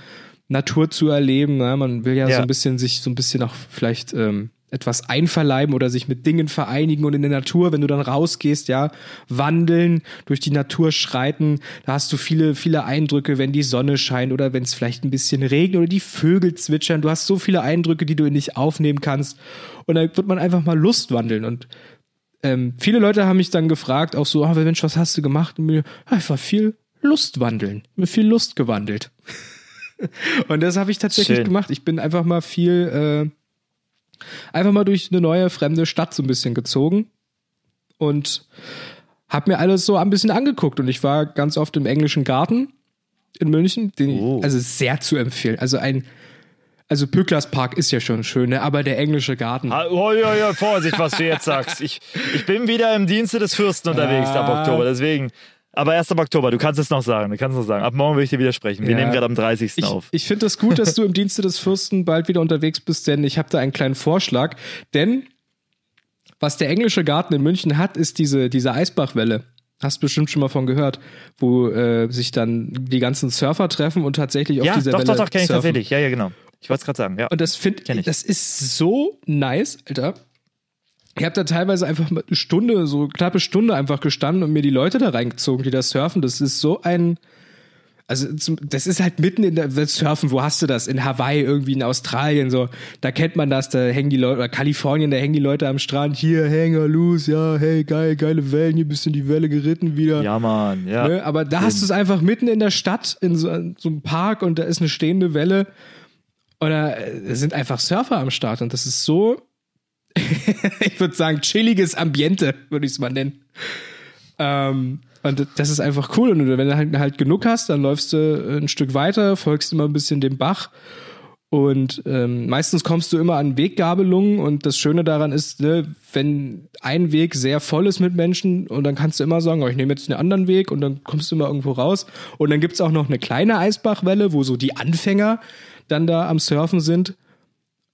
Speaker 2: Natur zu erleben. Ne? Man will ja,
Speaker 3: Ja.
Speaker 2: so ein bisschen sich so ein bisschen auch vielleicht ähm, etwas einverleiben oder sich mit Dingen vereinigen und in der Natur, wenn du dann rausgehst, ja, wandeln, durch die Natur schreiten, da hast du viele, viele Eindrücke, wenn die Sonne scheint oder wenn es vielleicht ein bisschen regnet oder die Vögel zwitschern. Du hast so viele Eindrücke, die du nicht aufnehmen kannst. Und dann wird man einfach mal Lust wandeln. Und ähm, viele Leute haben mich dann gefragt, auch so, ah, Mensch, was hast du gemacht? Und mir, ah, ich war viel Lust wandeln, mir viel Lust gewandelt. Und das habe ich tatsächlich
Speaker 3: Schön.
Speaker 2: gemacht. Ich bin einfach mal viel, äh, einfach mal durch eine neue fremde Stadt so ein bisschen gezogen und habe mir alles so ein bisschen angeguckt. Und ich war ganz oft im englischen Garten in München, den
Speaker 3: Oh.
Speaker 2: ich, also sehr zu empfehlen. Also ein, also Pücklers Park ist ja schon schön, ne? aber der englische Garten.
Speaker 3: Oh, ja, ja, Vorsicht, was du jetzt sagst. Ich, ich bin wieder im Dienste des Fürsten unterwegs ab
Speaker 2: Ah.
Speaker 3: Oktober, deswegen. Aber erst ab Oktober, du kannst es noch sagen, du kannst es noch sagen. Ab morgen will ich dir widersprechen. Wir
Speaker 2: Ja.
Speaker 3: nehmen gerade am 30.
Speaker 2: Ich,
Speaker 3: auf.
Speaker 2: ich finde das gut, dass du im Dienste des Fürsten bald wieder unterwegs bist, denn ich habe da einen kleinen Vorschlag. Denn was der englische Garten in München hat, ist diese, diese Eisbachwelle. Hast bestimmt schon mal von gehört, wo äh, sich dann die ganzen Surfer treffen und tatsächlich auf
Speaker 3: ja,
Speaker 2: dieser
Speaker 3: doch,
Speaker 2: Welle
Speaker 3: doch, doch, kenne ich
Speaker 2: surfen.
Speaker 3: tatsächlich. Ja, ja, genau. Ich wollte es gerade sagen, ja.
Speaker 2: Und das finde
Speaker 3: ich.
Speaker 2: das ist so nice, Alter. Ich habe da teilweise einfach eine Stunde, so knappe Stunde einfach gestanden und mir die Leute da reingezogen, die da surfen. Das ist so ein, also das ist halt mitten in der Surfen. Wo hast du das? In Hawaii, irgendwie in Australien, so. Da kennt man das, da hängen die Leute, oder Kalifornien, da hängen die Leute am Strand. Hier, Hänger, los, ja, hey, geil, geile Wellen, hier bist du in die Welle geritten wieder.
Speaker 3: Ja, Mann, ja.
Speaker 2: Ne? Aber da hast du es einfach mitten in der Stadt, in so, in so einem Park und da ist eine stehende Welle. Da äh, sind einfach Surfer am Start und das ist so, ich würde sagen, chilliges Ambiente, würde ich es mal nennen. Ähm, und das ist einfach cool. Und wenn du halt, halt genug hast, dann läufst du ein Stück weiter, folgst immer ein bisschen dem Bach. Und ähm, meistens kommst du immer an Weggabelungen und das Schöne daran ist, ne, wenn ein Weg sehr voll ist mit Menschen und dann kannst du immer sagen, oh, ich nehme jetzt einen anderen Weg und dann kommst du immer irgendwo raus. Und dann gibt's auch noch eine kleine Eisbachwelle, wo so die Anfänger dann da am Surfen sind.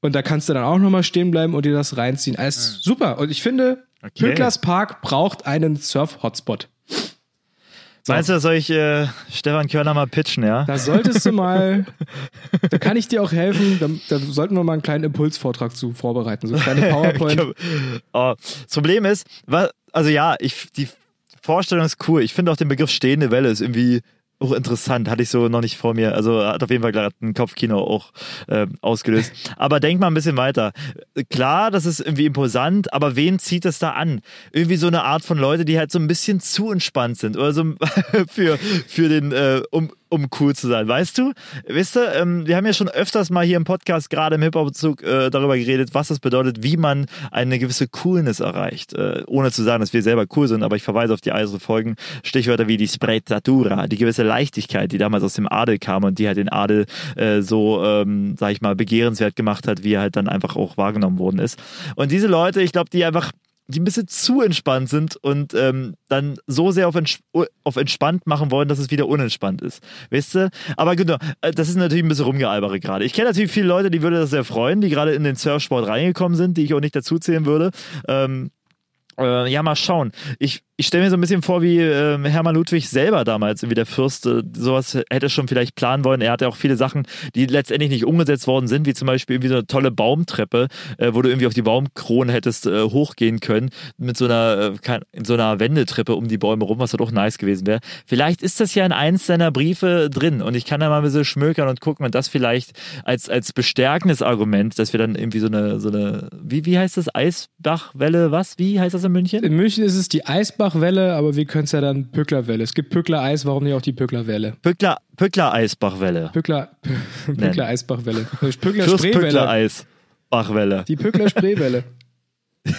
Speaker 2: Und da kannst du dann auch nochmal stehen bleiben und dir das reinziehen. Alles super. Und ich finde,
Speaker 3: Okay.
Speaker 2: Pücklers Park braucht einen Surf-Hotspot. So.
Speaker 3: Meinst du, das soll ich äh, Stefan Körner mal pitchen, ja?
Speaker 2: Da solltest du mal, da kann ich dir auch helfen, da, da sollten wir mal einen kleinen Impulsvortrag zu vorbereiten, so eine kleine PowerPoint.
Speaker 3: oh, das Problem ist, wa- also ja, ich, die Vorstellung ist cool. Ich finde auch den Begriff stehende Welle ist irgendwie auch interessant. Hatte ich so noch nicht vor mir. Also hat auf jeden Fall gerade ein Kopfkino auch äh, ausgelöst. Aber denk mal ein bisschen weiter. Klar, das ist irgendwie imposant, aber wen zieht es da an? Irgendwie so eine Art von Leute, die halt so ein bisschen zu entspannt sind oder so für, für den, äh, um, um cool zu sein, weißt du? Wisst ihr, ähm, wir haben ja schon öfters mal hier im Podcast, gerade im Hip-Hop-Bezug, äh, darüber geredet, was das bedeutet, wie man eine gewisse Coolness erreicht. Äh, ohne zu sagen, dass wir selber cool sind, aber ich verweise auf die eisere Folgen. Stichwörter wie die Sprezzatura, die gewisse Leichtigkeit, die damals aus dem Adel kam und die halt den Adel äh, so, ähm, sag ich mal, begehrenswert gemacht hat, wie er halt dann einfach auch wahrgenommen worden ist. Und diese Leute, ich glaube, die einfach die ein bisschen zu entspannt sind und ähm, dann so sehr auf, ents auf entspannt machen wollen, dass es wieder unentspannt ist. Weißt du? Aber genau, äh, das ist natürlich ein bisschen rumgealbere gerade. Ich kenne natürlich viele Leute, die würde das sehr freuen, die gerade in den Surfsport reingekommen sind, die ich auch nicht dazu zählen würde. Ähm, äh, ja, mal schauen. Ich, ich stelle mir so ein bisschen vor, wie ähm, Hermann Ludwig selber damals, wie der Fürst, äh, sowas hätte schon vielleicht planen wollen. Er hatte auch viele Sachen, die letztendlich nicht umgesetzt worden sind, wie zum Beispiel irgendwie so eine tolle Baumtreppe, äh, wo du irgendwie auf die Baumkronen hättest äh, hochgehen können, mit so einer, äh, kein, so einer Wendetreppe um die Bäume rum, was halt nice gewesen wäre. Vielleicht ist das ja in eins seiner Briefe drin und ich kann da mal ein bisschen schmökern und gucken und das vielleicht als, als bestärkendes Argument, dass wir dann irgendwie so eine, so eine, wie, wie heißt das? Eisbachwelle, was? Wie heißt das in München?
Speaker 2: In München ist es die Eisbachwelle, aber wir können es ja dann Pücklerwelle. Es gibt Pückler-Eis, warum nicht auch die Pücklerwelle?
Speaker 3: Pückler, Pückler Eisbachwelle.
Speaker 2: Pückler, Pückler-Eisbachwelle. Pückler-Spreewelle.
Speaker 3: Pückler Eisbachwelle.
Speaker 2: Die Pückler-Spreewelle.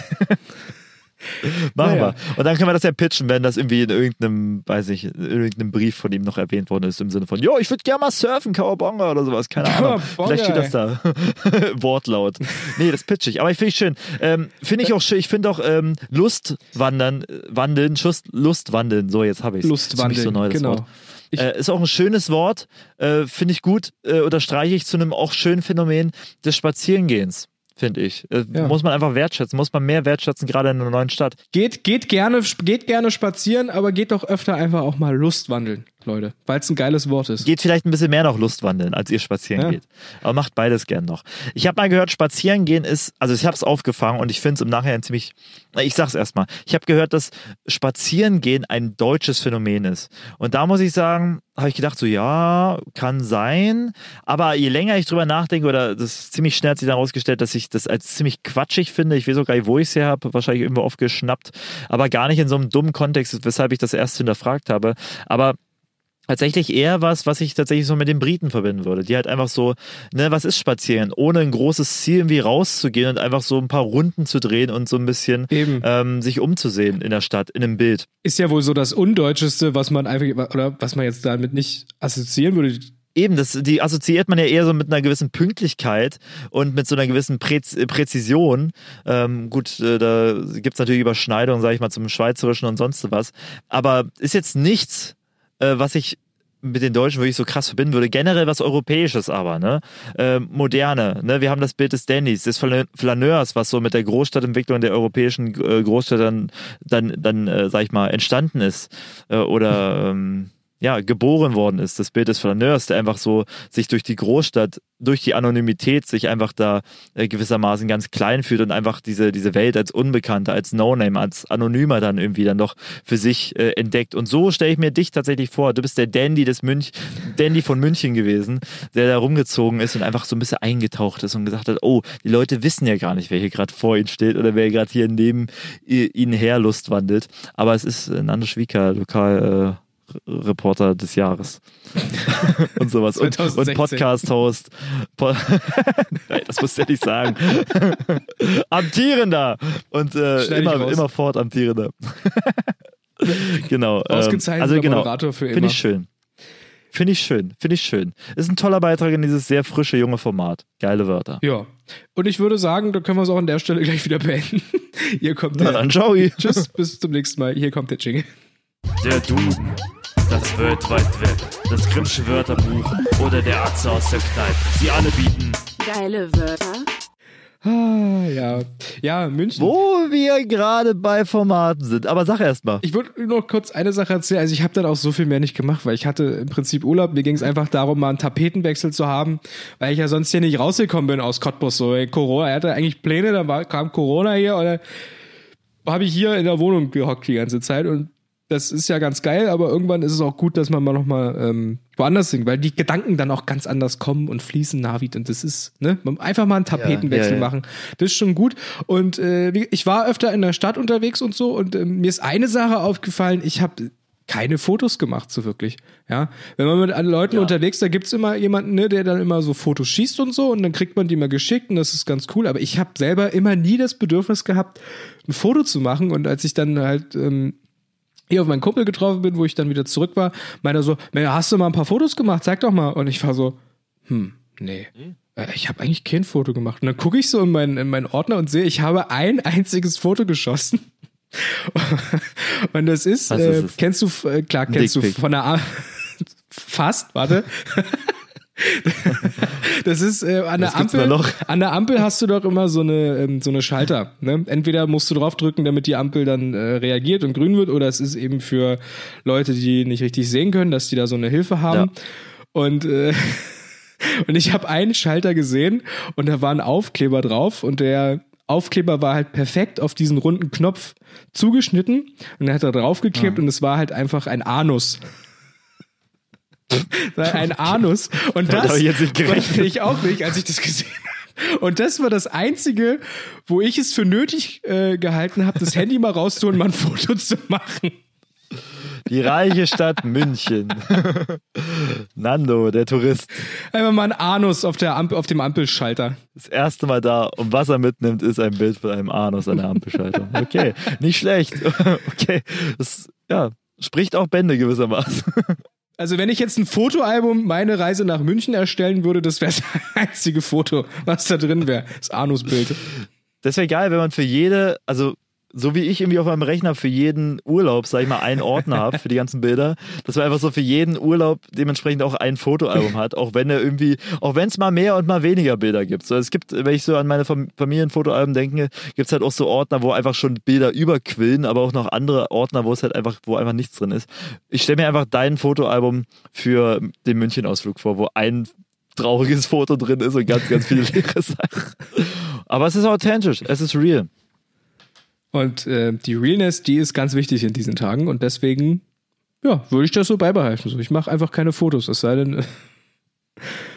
Speaker 3: Machen
Speaker 2: Naja.
Speaker 3: wir. Und dann können wir das ja pitchen, wenn das irgendwie in irgendeinem, weiß ich, in irgendeinem Brief von ihm noch erwähnt worden ist, im Sinne von, jo, ich würde gerne mal surfen, Kawabonga oder sowas, keine Ahnung. Vielleicht steht das da. Wortlaut. Nee, das pitch ich. Aber ich finde ich schön. Ähm, finde ich auch schön, ich finde auch ähm, Lustwandern, äh, wandeln, Schuss, Lustwandeln, so jetzt habe ich es.
Speaker 2: Lustwandeln,
Speaker 3: so neu, das
Speaker 2: genau.
Speaker 3: Wort. Äh, ist auch ein schönes Wort, äh, finde ich gut, äh, unterstreiche ich zu einem auch schönen Phänomen des Spazierengehens, finde ich. Äh,
Speaker 2: Ja.
Speaker 3: Muss man einfach wertschätzen, muss man mehr wertschätzen, gerade in einer neuen Stadt.
Speaker 2: Geht, geht, gerne, geht gerne spazieren, aber geht doch öfter einfach auch mal Lustwandeln, Leute. Weil es ein geiles Wort ist.
Speaker 3: Geht vielleicht ein bisschen mehr noch Lustwandeln, als ihr spazieren
Speaker 2: Ja.
Speaker 3: geht. Aber macht beides gern noch. Ich habe mal gehört, spazieren gehen ist, also ich habe es aufgefangen und ich finde es im Nachhinein ziemlich, ich sag's erstmal. Ich habe gehört, dass spazieren gehen ein deutsches Phänomen ist. Und da muss ich sagen, habe ich gedacht, so ja, kann sein. Aber je länger ich drüber nachdenke, oder das ziemlich schnell hat sich dann herausgestellt, dass ich das als ziemlich quatschig finde. Ich weiß auch gar nicht, wo ich es her habe, wahrscheinlich irgendwo aufgeschnappt, aber gar nicht in so einem dummen Kontext, weshalb ich das erst hinterfragt habe. Aber tatsächlich eher was, was ich tatsächlich so mit den Briten verbinden würde. Die halt einfach so, ne, was ist spazieren? Ohne ein großes Ziel irgendwie rauszugehen und einfach so ein paar Runden zu drehen und so ein bisschen
Speaker 2: Eben.
Speaker 3: ähm, sich umzusehen in der Stadt, in einem Bild.
Speaker 2: Ist ja wohl so das Undeutscheste, was man einfach, oder was man jetzt damit nicht assoziieren würde.
Speaker 3: Eben, das, die assoziiert man ja eher so mit einer gewissen Pünktlichkeit und mit so einer gewissen Präz Präzision. Ähm, gut, äh, da gibt's natürlich Überschneidungen, sage ich mal, zum Schweizerischen und sonst was. Aber ist jetzt nichts, äh, was ich mit den Deutschen wirklich so krass verbinden würde. Generell was Europäisches aber, ne? Ähm, Moderne, ne? Wir haben das Bild des Dandys, des Flan- Flaneurs, was so mit der Großstadtentwicklung der europäischen äh, Großstädte dann, dann, dann äh, sag ich mal, entstanden ist. Äh, oder ähm, ja, geboren worden ist, das Bild des Flaneurs, der einfach so sich durch die Großstadt, durch die Anonymität sich einfach da äh, gewissermaßen ganz klein fühlt und einfach diese, diese Welt als Unbekannter, als No-Name, als Anonymer dann irgendwie dann doch für sich äh, entdeckt. Und so stelle ich mir dich tatsächlich vor. Du bist der Dandy des Münch, Dandy von München gewesen, der da rumgezogen ist und einfach so ein bisschen eingetaucht ist und gesagt hat, oh, die Leute wissen ja gar nicht, wer hier gerade vor ihnen steht oder wer gerade hier neben i- ihnen her Lust wandelt. Aber es ist äh, Nando Schwieker, lokal äh, Reporter des Jahres. und sowas. Und, und
Speaker 2: 2016.
Speaker 3: Podcast-Host. Po Nein, das musst du ja nicht sagen. Amtierender. Und äh, immer,
Speaker 2: raus.
Speaker 3: immer fort amtierender. genau. ähm,
Speaker 2: Ausgezeichneter
Speaker 3: also genau.
Speaker 2: Moderator für immer.
Speaker 3: Finde ich schön. Finde ich schön. Finde ich schön. Ist ein toller Beitrag in dieses sehr frische, junge Format. Geile Wörter.
Speaker 2: Ja. Und ich würde sagen, da können wir es auch an der Stelle gleich wieder beenden. Hier kommt
Speaker 3: Na
Speaker 2: der.
Speaker 3: dann, ciao.
Speaker 2: Tschüss, bis zum nächsten Mal. Hier kommt der Jingle.
Speaker 4: Der Duden, das World Wide Web, das Grimmsche Wörterbuch oder der Atze aus der Kneipe. Sie alle bieten
Speaker 5: Geile Wörter.
Speaker 2: Ah, ja. Ja, München.
Speaker 3: Wo wir gerade bei Formaten sind. Aber sag erst mal.
Speaker 2: Ich würde noch kurz eine Sache erzählen. Also ich habe dann auch so viel mehr nicht gemacht, weil ich hatte im Prinzip Urlaub. Mir ging es einfach darum, mal einen Tapetenwechsel zu haben, weil ich ja sonst hier nicht rausgekommen bin aus Cottbus. So, ey, Corona, er hatte eigentlich Pläne, dann war, kam Corona hier und dann habe ich hier in der Wohnung gehockt die ganze Zeit und das ist ja ganz geil, aber irgendwann ist es auch gut, dass man mal nochmal ähm, woanders singt, weil die Gedanken dann auch ganz anders kommen und fließen, Navid. Und das ist, ne, einfach mal einen Tapetenwechsel
Speaker 3: Ja, ja, ja.
Speaker 2: machen. Das ist schon gut. Und äh, ich war öfter in der Stadt unterwegs und so und ähm, mir ist eine Sache aufgefallen, ich habe keine Fotos gemacht, so wirklich. Ja, wenn man mit anderen Leuten unterwegs, da gibt's immer jemanden, ne, der dann immer so Fotos schießt und so und dann kriegt man die mal geschickt und das ist ganz cool. Aber ich habe selber immer nie das Bedürfnis gehabt, ein Foto zu machen und als ich dann halt ähm, hier auf meinen Kumpel getroffen bin, wo ich dann wieder zurück war, meinte er so, "Mensch, hast du mal ein paar Fotos gemacht? Zeig doch mal. Und ich war so, hm, nee. Äh, Ich habe eigentlich kein Foto gemacht. Und dann gucke ich so in meinen, in meinen Ordner und sehe, ich habe ein einziges Foto geschossen. und das ist, äh,
Speaker 3: ist
Speaker 2: kennst du, äh, klar, kennst du
Speaker 3: Dickpic.
Speaker 2: von der A Fast, warte. Das ist äh, an der
Speaker 3: Was
Speaker 2: Ampel. An der Ampel hast du doch immer so eine ähm, so eine Schalter. Ne? Entweder musst du draufdrücken, damit die Ampel dann äh, reagiert und grün wird, oder es ist eben für Leute, die nicht richtig sehen können, dass die da so eine Hilfe haben. Und äh, und ich habe einen Schalter gesehen und da war ein Aufkleber drauf und der Aufkleber war halt perfekt auf diesen runden Knopf zugeschnitten und er hat da draufgeklebt und es war halt einfach ein Anus. ein Anus. Und das
Speaker 3: hab ich jetzt nicht gerechnet.
Speaker 2: ich auch nicht, als ich das gesehen habe. Und das war das Einzige, wo ich es für nötig äh, gehalten habe, das Handy mal rauszuholen, mal ein Foto zu machen.
Speaker 3: Die reiche Stadt München. Nando, der Tourist.
Speaker 2: Einfach mal ein Anus auf, der Ampel, auf dem Ampelschalter.
Speaker 3: Das erste Mal da und was er mitnimmt, ist ein Bild von einem Anus an der Ampelschaltung. Okay, nicht schlecht. Okay, das ja, spricht auch Bände gewissermaßen.
Speaker 2: Also wenn ich jetzt ein Fotoalbum meine Reise nach München erstellen würde, das wäre das einzige Foto, was da drin wäre. Das Anusbild.
Speaker 3: Das wäre geil, wenn man für jede, also so wie ich irgendwie auf meinem Rechner für jeden Urlaub, sag ich mal, einen Ordner habe für die ganzen Bilder, dass man einfach so für jeden Urlaub dementsprechend auch ein Fotoalbum hat, auch wenn er irgendwie, auch wenn es mal mehr und mal weniger Bilder gibt. So, es gibt, wenn ich so an meine Fam- Familienfotoalben denke, gibt es halt auch so Ordner, wo einfach schon Bilder überquillen, aber auch noch andere Ordner, wo es halt einfach, wo einfach nichts drin ist. Ich stelle mir einfach dein Fotoalbum für den München-Ausflug vor, wo ein trauriges Foto drin ist und ganz, ganz viele leere Sachen. Aber es ist authentisch, es ist real.
Speaker 2: Und äh, die Realness, die ist ganz wichtig in diesen Tagen und deswegen, ja, würde ich das so beibehalten. So, ich mache einfach keine Fotos, es sei denn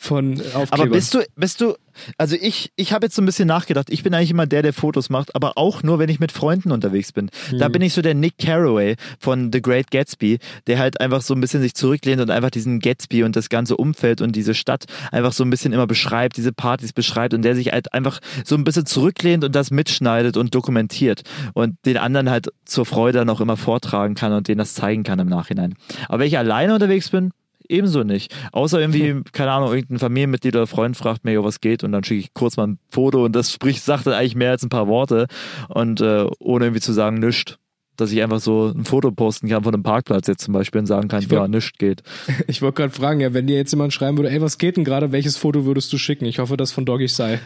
Speaker 2: von Aufklebern.
Speaker 3: Aber bist du, bist du, also ich, ich habe jetzt so ein bisschen nachgedacht. Ich bin eigentlich immer der, der Fotos macht, aber auch nur, wenn ich mit Freunden unterwegs bin. Da bin ich so der Nick Carraway von The Great Gatsby, der halt einfach so ein bisschen sich zurücklehnt und einfach diesen Gatsby und das ganze Umfeld und diese Stadt einfach so ein bisschen immer beschreibt, diese Partys beschreibt und der sich halt einfach so ein bisschen zurücklehnt und das mitschneidet und dokumentiert und den anderen halt zur Freude dann auch immer vortragen kann und denen das zeigen kann im Nachhinein. Aber wenn ich alleine unterwegs bin, Ebenso nicht. Außer irgendwie, keine Ahnung, irgendein Familienmitglied oder Freund fragt mir, was geht und dann schicke ich kurz mal ein Foto und das spricht, sagt dann eigentlich mehr als ein paar Worte und äh, ohne irgendwie zu sagen, nischt. Dass ich einfach so ein Foto posten kann von einem Parkplatz jetzt zum Beispiel und sagen kann, ja, nischt geht.
Speaker 2: Ich wollte gerade fragen, ja, wenn dir jetzt jemand schreiben würde, ey, was geht denn gerade, welches Foto würdest du schicken? Ich hoffe, das von Doggy Style.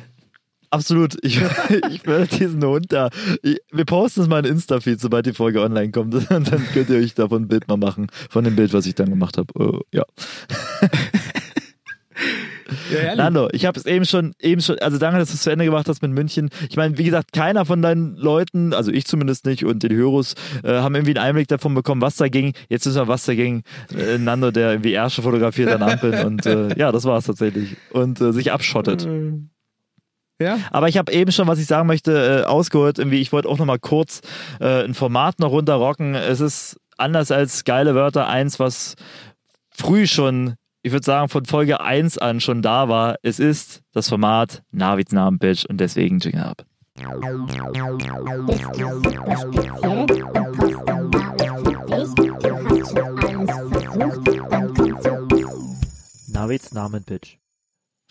Speaker 3: Absolut. Ich, ich werde diesen Hund da. Ich, wir posten es mal in Insta-Feed, sobald die Folge online kommt. Und dann könnt ihr euch davon ein Bild mal machen. Von dem Bild, was ich dann gemacht habe. Äh, ja.
Speaker 2: Ja, ehrlich.
Speaker 3: Nando, ich habe es eben schon, eben schon, also danke, dass du es zu Ende gemacht hast mit München. Ich meine, wie gesagt, keiner von deinen Leuten, also ich zumindest nicht und die Hörus, äh, haben irgendwie einen Einblick davon bekommen, was da ging. Jetzt wissen wir, was da ging. Äh, Nando, der irgendwie Ärsche fotografiert an Ampeln und äh, ja, das war es tatsächlich. Und äh, sich abschottet.
Speaker 2: Ja?
Speaker 3: Aber ich habe eben schon, was ich sagen möchte, äh, ausgeholt. Irgendwie, ich wollte auch noch mal kurz äh, ein Format noch runterrocken. Es ist anders als geile Wörter eins, was früh schon, ich würde sagen, von Folge 1 an schon da war. Es ist das Format Navids Namen Bitch und deswegen Jingle ab. Navids Namen Bitch.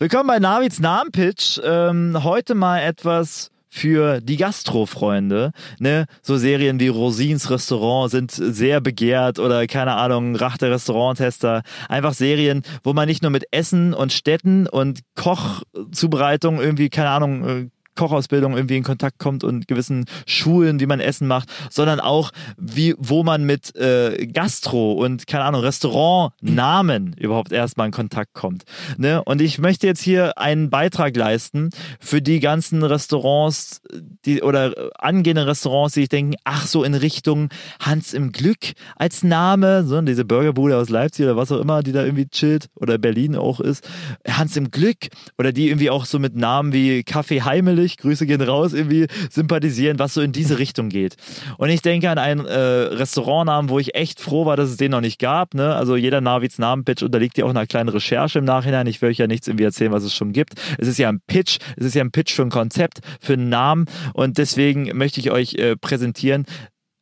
Speaker 3: Willkommen bei Navids Namen Pitch. Ähm, heute mal etwas für die Gastrofreunde. Ne? So Serien wie Rosins Restaurant sind sehr begehrt oder keine Ahnung, Rach der Restauranttester. Einfach Serien, wo man nicht nur mit Essen und Städten und Kochzubereitung irgendwie, keine Ahnung, äh, Kochausbildung irgendwie in Kontakt kommt und gewissen Schulen, wie man Essen macht, sondern auch wie wo man mit äh, Gastro und keine Ahnung Restaurantnamen überhaupt erstmal in Kontakt kommt. Ne? Und ich möchte jetzt hier einen Beitrag leisten für die ganzen Restaurants, die oder angehende Restaurants, die ich denken, ach so in Richtung Hans im Glück als Name, so diese Burgerbude aus Leipzig oder was auch immer, die da irgendwie chillt oder Berlin auch ist, Hans im Glück oder die irgendwie auch so mit Namen wie Kaffee Heimelig, Grüße gehen raus, irgendwie sympathisieren, was so in diese Richtung geht. Und ich denke an einen äh, Restaurantnamen, wo ich echt froh war, dass es den noch nicht gab. Ne? Also jeder Navids Namenpitch unterliegt ja auch einer kleinen Recherche im Nachhinein. Ich will euch ja nichts irgendwie erzählen, was es schon gibt. Es ist ja ein Pitch, es ist ja ein Pitch für ein Konzept, für einen Namen und deswegen möchte ich euch äh, präsentieren,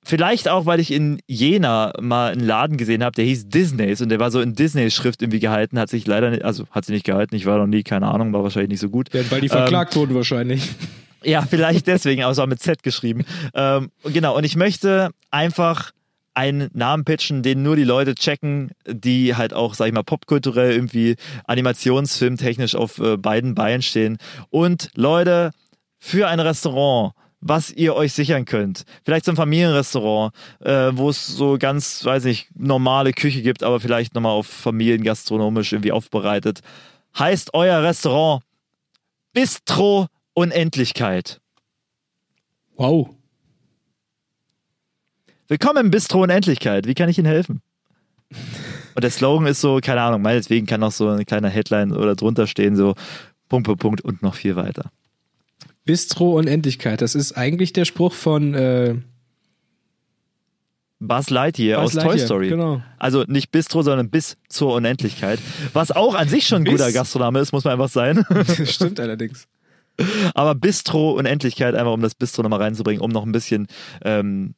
Speaker 3: Vielleicht auch, weil ich in Jena mal einen Laden gesehen habe, der hieß Disneys und der war so in Disney-Schrift irgendwie gehalten, hat sich leider nicht, also hat sie nicht gehalten, ich war noch nie, keine Ahnung, war wahrscheinlich nicht so gut.
Speaker 2: Ja, weil die verklagt wurden wahrscheinlich.
Speaker 3: Ja, vielleicht deswegen, aber es war mit Z geschrieben. Ähm, genau, und ich möchte einfach einen Namen pitchen, den nur die Leute checken, die halt auch, sag ich mal, popkulturell irgendwie animationsfilmtechnisch auf äh, beiden Beinen stehen. Und Leute, für ein Restaurant was ihr euch sichern könnt. Vielleicht so ein Familienrestaurant, äh, wo es so ganz, weiß ich, normale Küche gibt, aber vielleicht nochmal auf familiengastronomisch irgendwie aufbereitet. Heißt euer Restaurant Bistro Unendlichkeit.
Speaker 2: Wow.
Speaker 3: Willkommen im Bistro Unendlichkeit. Wie kann ich Ihnen helfen? Und der Slogan ist so, keine Ahnung, meinetwegen kann noch so eine kleine Headline oder drunter stehen, so Punkt, Punkt, Punkt und noch viel weiter.
Speaker 2: Bistro Unendlichkeit. Das ist eigentlich der Spruch von äh,
Speaker 3: Buzz Lightyear
Speaker 2: Buzz
Speaker 3: aus Toy
Speaker 2: Lightyear,
Speaker 3: Story.
Speaker 2: genau.
Speaker 3: Also nicht Bistro, sondern bis zur Unendlichkeit. Was auch an sich schon ein guter Gastroname ist, muss man einfach sein.
Speaker 2: Das stimmt allerdings.
Speaker 3: Aber Bistro Unendlichkeit, einfach um das Bistro nochmal reinzubringen, um noch ein bisschen, ähm,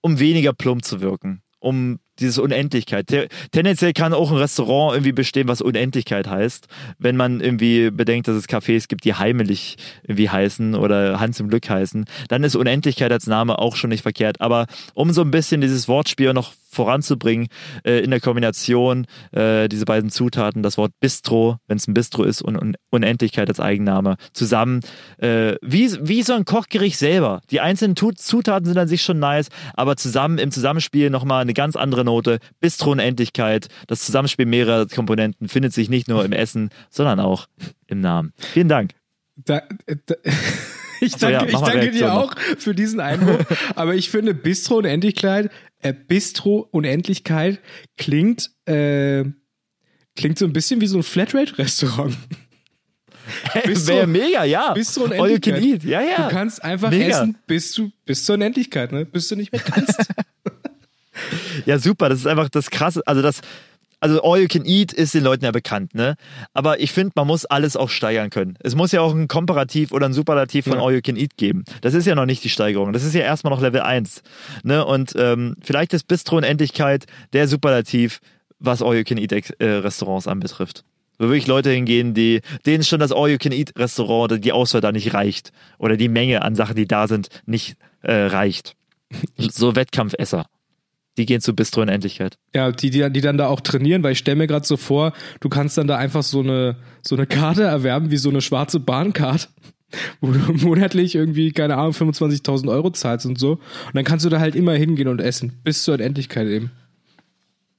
Speaker 3: um weniger plump zu wirken. Um dieses Unendlichkeit. Te- Tendenziell kann auch ein Restaurant irgendwie bestehen, was Unendlichkeit heißt. Wenn man irgendwie bedenkt, dass es Cafés gibt, die heimelig irgendwie heißen oder Hans im Glück heißen, dann ist Unendlichkeit als Name auch schon nicht verkehrt. Aber um so ein bisschen dieses Wortspiel noch voranzubringen, äh, in der Kombination äh, diese beiden Zutaten, das Wort Bistro, wenn es ein Bistro ist, und, und Unendlichkeit als Eigenname, zusammen, äh, wie, wie so ein Kochgericht selber. Die einzelnen Tu- Zutaten sind an sich schon nice, aber zusammen im Zusammenspiel nochmal eine ganz andere Note. Bistro Unendlichkeit, das Zusammenspiel mehrerer Komponenten findet sich nicht nur im Essen, sondern auch im Namen. Vielen Dank.
Speaker 2: Da, da, ich
Speaker 3: so, ja,
Speaker 2: danke,
Speaker 3: mach
Speaker 2: ich danke dir auch für diesen Einwurf. aber ich finde, Bistro Unendlichkeit, äh, Bistro Unendlichkeit klingt, äh, klingt so ein bisschen wie so ein Flatrate-Restaurant. Bistro-
Speaker 3: Wäre mega, ja.
Speaker 2: Bistro
Speaker 3: All
Speaker 2: Unendlichkeit.
Speaker 3: eat. Ja, ja.
Speaker 2: Du kannst einfach
Speaker 3: Mega.
Speaker 2: essen, bis du bis zur Unendlichkeit, ne? Bis du nicht mehr kannst.
Speaker 3: Ja, super. Das ist einfach das Krasse. Also das, also All You Can Eat ist den Leuten ja bekannt, ne? Aber ich finde, man muss alles auch steigern können. Es muss ja auch ein Komparativ oder ein Superlativ von
Speaker 2: Ja.
Speaker 3: All You Can Eat geben. Das ist ja noch nicht die Steigerung. Das ist ja erstmal noch Level 1. Ne? Und ähm, vielleicht ist Bistro Unendlichkeit der Superlativ, was All You Can Eat äh, Restaurants anbetrifft. Wo wirklich Leute hingehen, die, denen schon das All You Can Eat Restaurant, die Auswahl da nicht reicht. Oder die Menge an Sachen, die da sind, nicht äh, reicht. So Wettkampfesser. Die gehen zu Bistro Unendlichkeit.
Speaker 2: Ja, die, die, die dann da auch trainieren, weil ich stelle mir gerade so vor, du kannst dann da einfach so eine, so eine Karte erwerben, wie so eine schwarze Bahncard, wo du monatlich irgendwie, keine Ahnung, 25.000 Euro zahlst und so. Und dann kannst du da halt immer hingehen und essen, bis zur Unendlichkeit eben.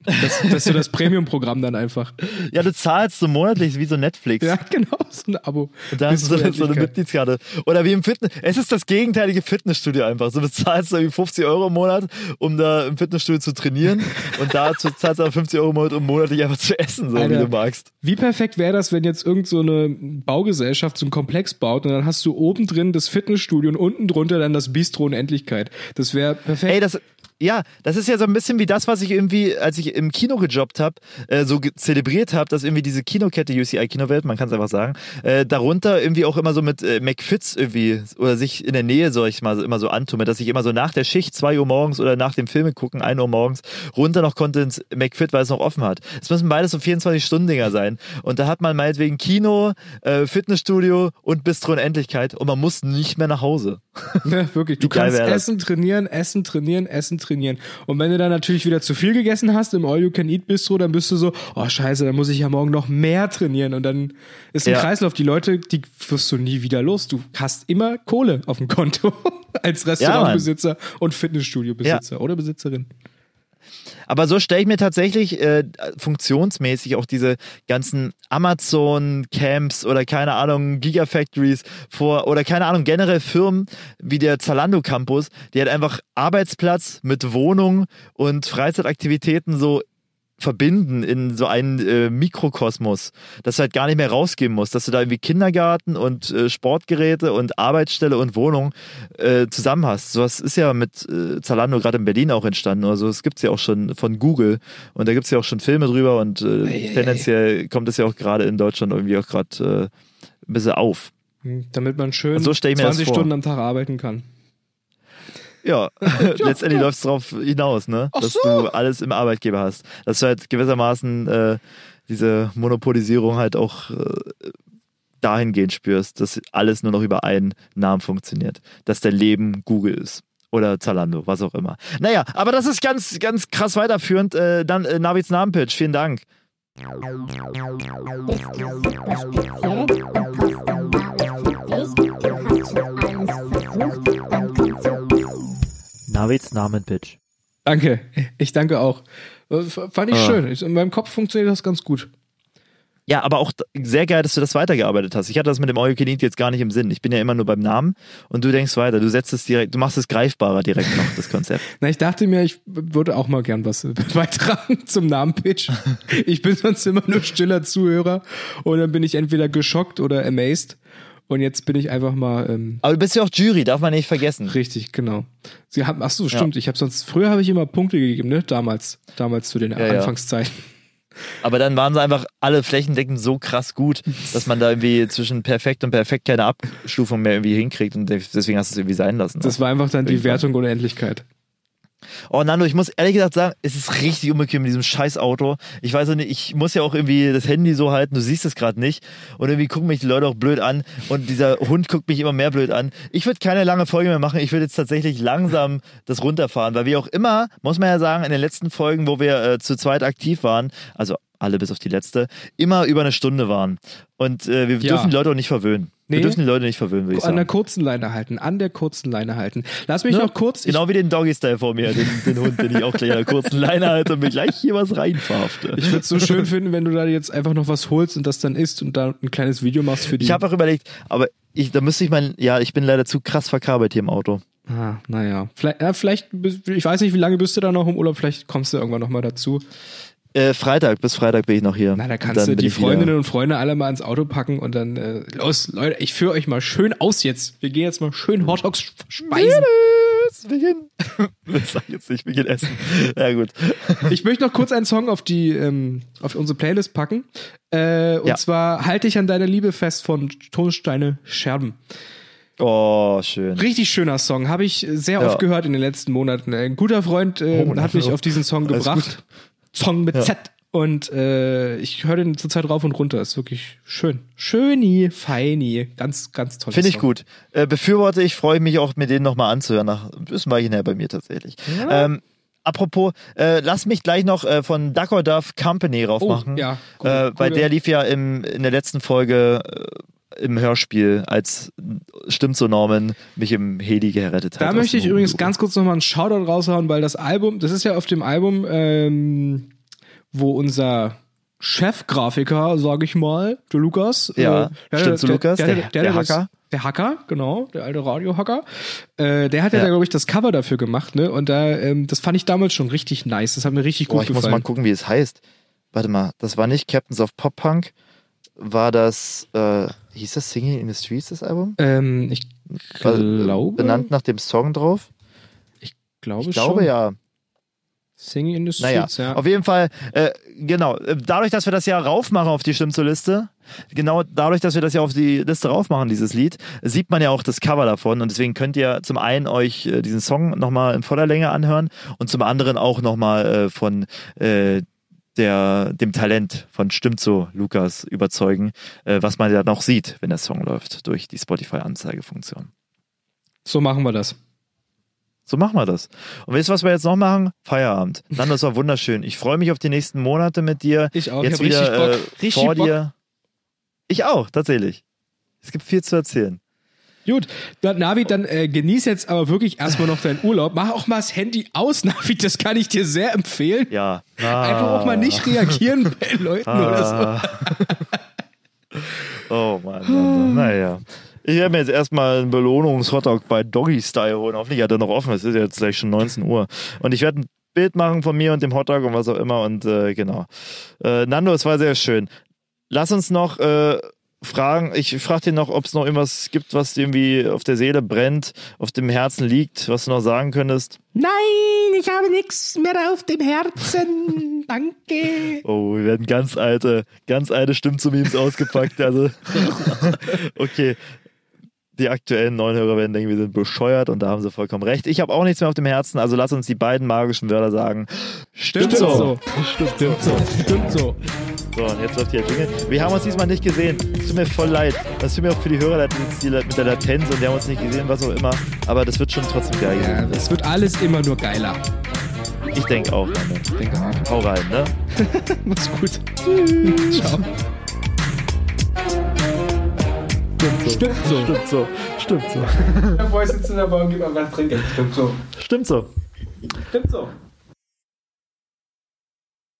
Speaker 2: Das, das ist so das Premium-Programm dann einfach.
Speaker 3: Ja, du zahlst so monatlich wie so Netflix.
Speaker 2: Ja, genau, so ein Abo.
Speaker 3: Und da hast du so, so eine. Mitgliedskarte. Oder wie im Fitness. Es ist das gegenteilige Fitnessstudio einfach. So bezahlst du irgendwie 50 Euro im Monat, um da im Fitnessstudio zu trainieren. und da zahlst du aber 50 Euro im Monat, um monatlich einfach zu essen, so wie
Speaker 2: Alter.
Speaker 3: du magst.
Speaker 2: Wie perfekt wäre das, wenn jetzt irgend so eine Baugesellschaft so einen Komplex baut und dann hast du oben drin das Fitnessstudio und unten drunter dann das Bistro Unendlichkeit. Das wäre perfekt.
Speaker 3: Ey, das, ja, das ist ja so ein bisschen wie das, was ich irgendwie, als ich im Kino gejobbt habe, äh, so ge- zelebriert habe, dass irgendwie diese Kinokette UCI Kinowelt, man kann es einfach sagen, äh, darunter irgendwie auch immer so mit äh, McFits irgendwie oder sich in der Nähe, soll ich mal so, immer so antumme, dass ich immer so nach der Schicht, 2 Uhr morgens oder nach dem Filme gucken, 1 Uhr morgens, runter noch konnte ins McFit, weil es noch offen hat. Es müssen beides so 24-Stunden-Dinger sein. Und da hat man meinetwegen Kino, äh, Fitnessstudio und Bistro in Endlichkeit und man muss nicht mehr nach Hause.
Speaker 2: Ne, wirklich. Du kannst essen, trainieren, essen, trainieren, essen, trainieren. Und wenn du dann natürlich wieder zu viel gegessen hast im All-You-Can-Eat-Bistro, dann bist du so, oh scheiße, dann muss ich ja morgen noch mehr trainieren. Und dann ist ein
Speaker 3: Ja.
Speaker 2: Kreislauf. Die Leute, die wirst du nie wieder los. Du hast immer Kohle auf dem Konto als Restaurantbesitzer und Fitnessstudio-Besitzer oder Besitzerin.
Speaker 3: Aber so stelle ich mir tatsächlich äh, funktionsmäßig auch diese ganzen Amazon-Camps oder keine Ahnung, Gigafactories vor oder keine Ahnung, generell Firmen wie der Zalando Campus, die halt einfach Arbeitsplatz mit Wohnung und Freizeitaktivitäten so verbinden in so einen äh, Mikrokosmos, dass du halt gar nicht mehr rausgehen musst, dass du da irgendwie Kindergarten und äh, Sportgeräte und Arbeitsstelle und Wohnung äh, zusammen hast. Sowas ist ja mit äh, Zalando gerade in Berlin auch entstanden. Also es gibt's ja auch schon von Google und da gibt's ja auch schon Filme drüber und äh,
Speaker 2: Ei, ei,
Speaker 3: tendenziell kommt es ja auch gerade in Deutschland irgendwie auch gerade äh, ein bisschen auf.
Speaker 2: Hm, Damit man schön
Speaker 3: so stell ich mir das
Speaker 2: 20
Speaker 3: vor.
Speaker 2: Stunden am Tag arbeiten kann.
Speaker 3: Ja, letztendlich läuft's drauf hinaus, ne?
Speaker 2: Ach
Speaker 3: Dass
Speaker 2: so.
Speaker 3: du alles im Arbeitgeber hast. Dass du halt gewissermaßen äh, diese Monopolisierung halt auch äh, dahingehend spürst, dass alles nur noch über einen Namen funktioniert. Dass dein Leben Google ist. Oder Zalando, was auch immer. Naja, aber das ist ganz, ganz krass weiterführend. Äh, dann äh, Navids Namenpitch, vielen Dank.
Speaker 6: Navids Namenpitch.
Speaker 2: Danke. Ich danke auch. Äh, Fand ich
Speaker 3: Ah.
Speaker 2: schön. In meinem Kopf funktioniert das ganz gut.
Speaker 3: Ja, aber auch sehr geil, dass du das weitergearbeitet hast. Ich hatte das mit dem All You jetzt gar nicht im Sinn. Ich bin ja immer nur beim Namen und du denkst weiter. Du setzt es direkt, du machst es greifbarer direkt noch, das Konzept.
Speaker 2: Na, ich dachte mir, ich würde auch mal gern was beitragen zum Namenpitch. Ich bin sonst immer nur stiller Zuhörer und dann bin ich entweder geschockt oder amazed. Und jetzt bin ich einfach mal ähm,
Speaker 3: Aber du bist ja auch Jury, darf man nicht vergessen.
Speaker 2: richtig, genau. Sie haben, ach so, stimmt. Ich habe sonst früher habe ich immer Punkte gegeben, ne? Damals, damals zu den
Speaker 3: Ja, ja.
Speaker 2: Anfangszeiten.
Speaker 3: Aber dann waren sie einfach alle flächendeckend so krass gut, dass man da irgendwie zwischen perfekt und perfekt keine Abstufung mehr irgendwie hinkriegt und deswegen hast du es irgendwie sein lassen.
Speaker 2: Das war einfach dann die. Wertung ohne Endlichkeit.
Speaker 3: Oh Nando, ich muss ehrlich gesagt sagen, es ist richtig unbequem mit diesem scheiß Auto. Ich weiß auch nicht, ich muss ja auch irgendwie das Handy so halten, du siehst es gerade nicht. Und irgendwie gucken mich die Leute auch blöd an und dieser Hund guckt mich immer mehr blöd an. Ich würde keine lange Folge mehr machen, ich würde jetzt tatsächlich langsam das runterfahren, weil wie auch immer, muss man ja sagen, in den letzten Folgen, wo wir äh, zu zweit aktiv waren, also alle bis auf die letzte, immer über eine Stunde waren. Und äh, wir
Speaker 2: Ja.
Speaker 3: dürfen die Leute auch nicht verwöhnen.
Speaker 2: Nee.
Speaker 3: Wir dürfen die Leute nicht verwöhnen, würde ich
Speaker 2: An der
Speaker 3: sagen.
Speaker 2: kurzen Leine halten, an der kurzen Leine halten. Lass mich
Speaker 3: Ne?
Speaker 2: noch kurz.
Speaker 3: Genau wie den Doggy-Style vor mir, den, den Hund, den ich auch gleich an der kurzen Leine halte und mir gleich hier was reinverhafte.
Speaker 2: Ich würde es so schön finden, wenn du da jetzt einfach noch was holst und das dann isst und da ein kleines Video machst für die.
Speaker 3: Ich habe auch überlegt, aber ich, da müsste ich mein, ja, ich bin leider zu krass verkabelt hier im Auto.
Speaker 2: Ah, naja. Vielleicht, ja, vielleicht, ich weiß nicht, wie lange bist du da noch im Urlaub, vielleicht kommst du irgendwann nochmal dazu.
Speaker 3: Äh, Freitag, bis Freitag bin ich noch hier.
Speaker 2: Na, da kannst
Speaker 3: dann
Speaker 2: du die
Speaker 3: ich wieder-
Speaker 2: Freundinnen und Freunde alle mal ins Auto packen und dann, äh, los, Leute, ich führe euch mal schön aus jetzt. Wir gehen jetzt mal schön Hotdogs speisen.
Speaker 3: Yes, wir gehen. Das sag ich jetzt nicht, wir gehen essen. Ja, gut.
Speaker 2: Ich möchte noch kurz einen Song auf die, ähm, auf unsere Playlist packen. Äh, und
Speaker 3: Ja.
Speaker 2: zwar Halte ich an deine Liebe fest von Tonsteine Scherben.
Speaker 3: Oh, schön.
Speaker 2: Richtig schöner Song, habe ich sehr
Speaker 3: Ja.
Speaker 2: oft gehört in den letzten Monaten. Ein guter Freund äh,
Speaker 3: Oh,
Speaker 2: hat mich
Speaker 3: also,
Speaker 2: auf diesen Song gebracht. Song mit
Speaker 3: Ja.
Speaker 2: Z. Und äh, ich höre den zurzeit rauf und runter. Ist wirklich schön. Schöni, feini. Ganz, ganz toll.
Speaker 3: Finde ich gut. Äh, befürworte ich, freue mich auch, mir den nochmal anzuhören. Nach ein bisschen Weilchen her bei mir tatsächlich. Ähm, apropos, äh, lass mich gleich noch äh, von Duck or Duff Company raufmachen.
Speaker 2: Oh, ja, gut,
Speaker 3: äh, weil
Speaker 2: gute-
Speaker 3: der lief ja im, in der letzten Folge äh, im Hörspiel, als Stimmt so Norman mich im Heli gerettet hat.
Speaker 2: Da möchte ich übrigens ganz kurz nochmal einen Shoutout raushauen, weil das Album, das ist ja auf dem Album, ähm, wo unser Chefgrafiker, sage ich mal, der Lukas.
Speaker 3: Ja,
Speaker 2: äh, der,
Speaker 3: stimmt, so Lukas,
Speaker 2: der,
Speaker 3: der-
Speaker 2: der,
Speaker 3: der Hacker.
Speaker 2: Der Hacker, genau, der alte Radiohacker. Äh, der hat ja,
Speaker 3: Ja.
Speaker 2: da, glaube ich, das Cover dafür gemacht, ne? Und da, ähm, das fand ich damals schon richtig nice. Das hat mir richtig gut
Speaker 3: Boah, ich muss
Speaker 2: gefallen.
Speaker 3: mal gucken, wie es heißt. Warte mal, das war nicht Captains of Pop Punk. War das, äh, hieß das Singing in the Streets, das Album?
Speaker 2: ähm, ich
Speaker 3: Also,
Speaker 2: glaube,
Speaker 3: Benannt nach dem Song drauf?
Speaker 2: glaube,
Speaker 3: Ich glaube
Speaker 2: schon.
Speaker 3: ja.
Speaker 2: Singing in the
Speaker 3: Naja,
Speaker 2: Streets, ja.
Speaker 3: auf jeden Fall, äh, genau, äh, dadurch, dass wir das ja raufmachen auf die Stimmt zur Liste, genau dadurch, dass wir das ja auf die Liste raufmachen, dieses Lied, sieht man ja auch das Cover davon und deswegen könnt ihr zum einen euch äh, diesen Song nochmal in voller Länge anhören und zum anderen auch nochmal äh, von äh, der, dem Talent von Stimmt so Lukas überzeugen, äh, was man ja noch sieht, wenn der Song läuft, durch die Spotify-Anzeigefunktion.
Speaker 2: So machen wir das.
Speaker 3: So machen wir das. Und wisst ihr, was wir jetzt noch machen? Feierabend. Nando, das war wunderschön. Ich freue mich auf die nächsten Monate mit dir.
Speaker 2: Ich auch.
Speaker 3: Jetzt
Speaker 2: ich
Speaker 3: wieder
Speaker 2: richtig Bock.
Speaker 3: äh,
Speaker 2: Richtig
Speaker 3: vor
Speaker 2: Bock.
Speaker 3: dir. Ich auch, tatsächlich. Es gibt viel zu erzählen.
Speaker 2: Gut, dann, Navi, dann äh, genieß jetzt aber wirklich erstmal noch deinen Urlaub. Mach auch mal das Handy aus, Navi, das kann ich dir sehr empfehlen.
Speaker 3: Ja.
Speaker 2: Einfach auch mal nicht reagieren bei Leuten oder so.
Speaker 3: Ah. oh Mann. Mann. Naja. Ich werde mir jetzt erstmal einen Belohnungshotdog bei Doggy Style holen. Hoffentlich hat er noch offen. Es ist jetzt gleich schon 19 Uhr. Und ich werde ein Bild machen von mir und dem Hotdog und was auch immer. Und äh, genau. Äh, Nando, es war sehr schön. Lass uns noch äh, fragen. Ich frage dir noch, ob es noch irgendwas gibt, was dir irgendwie auf der Seele brennt, auf dem Herzen liegt, was du noch sagen könntest.
Speaker 2: Nein, ich habe nichts mehr auf dem Herzen. Danke.
Speaker 3: Oh, wir werden ganz alte, ganz alte Stimmen zu Memes ausgepackt. Also, okay. Die aktuellen neuen Hörer werden denken, wir sind bescheuert und da haben sie vollkommen recht. Ich habe auch nichts mehr auf dem Herzen, also lass uns die beiden magischen Wörter sagen. Stimmt, so.
Speaker 2: Stimmt so. Stimmt so.
Speaker 3: So, und jetzt läuft hier der Jingle. Wir haben uns diesmal nicht gesehen. Es tut mir voll leid. Das tut mir auch für die Hörer leid mit der Latenz und wir haben uns nicht gesehen, was auch immer. Aber das wird schon trotzdem geil.
Speaker 2: Ja,
Speaker 3: gehen.
Speaker 2: es wird alles immer nur geiler.
Speaker 3: Ich denke auch. Mann.
Speaker 2: Denke auch.
Speaker 3: Hau rein, ne?
Speaker 2: Mach's gut. Ciao. Stimmt so.
Speaker 3: Stimmt so. Stimmt so.
Speaker 2: Bevor ich sitze in der Bahn, gib mal was trinken. Stimmt so.
Speaker 3: Stimmt so.
Speaker 2: Stimmt so.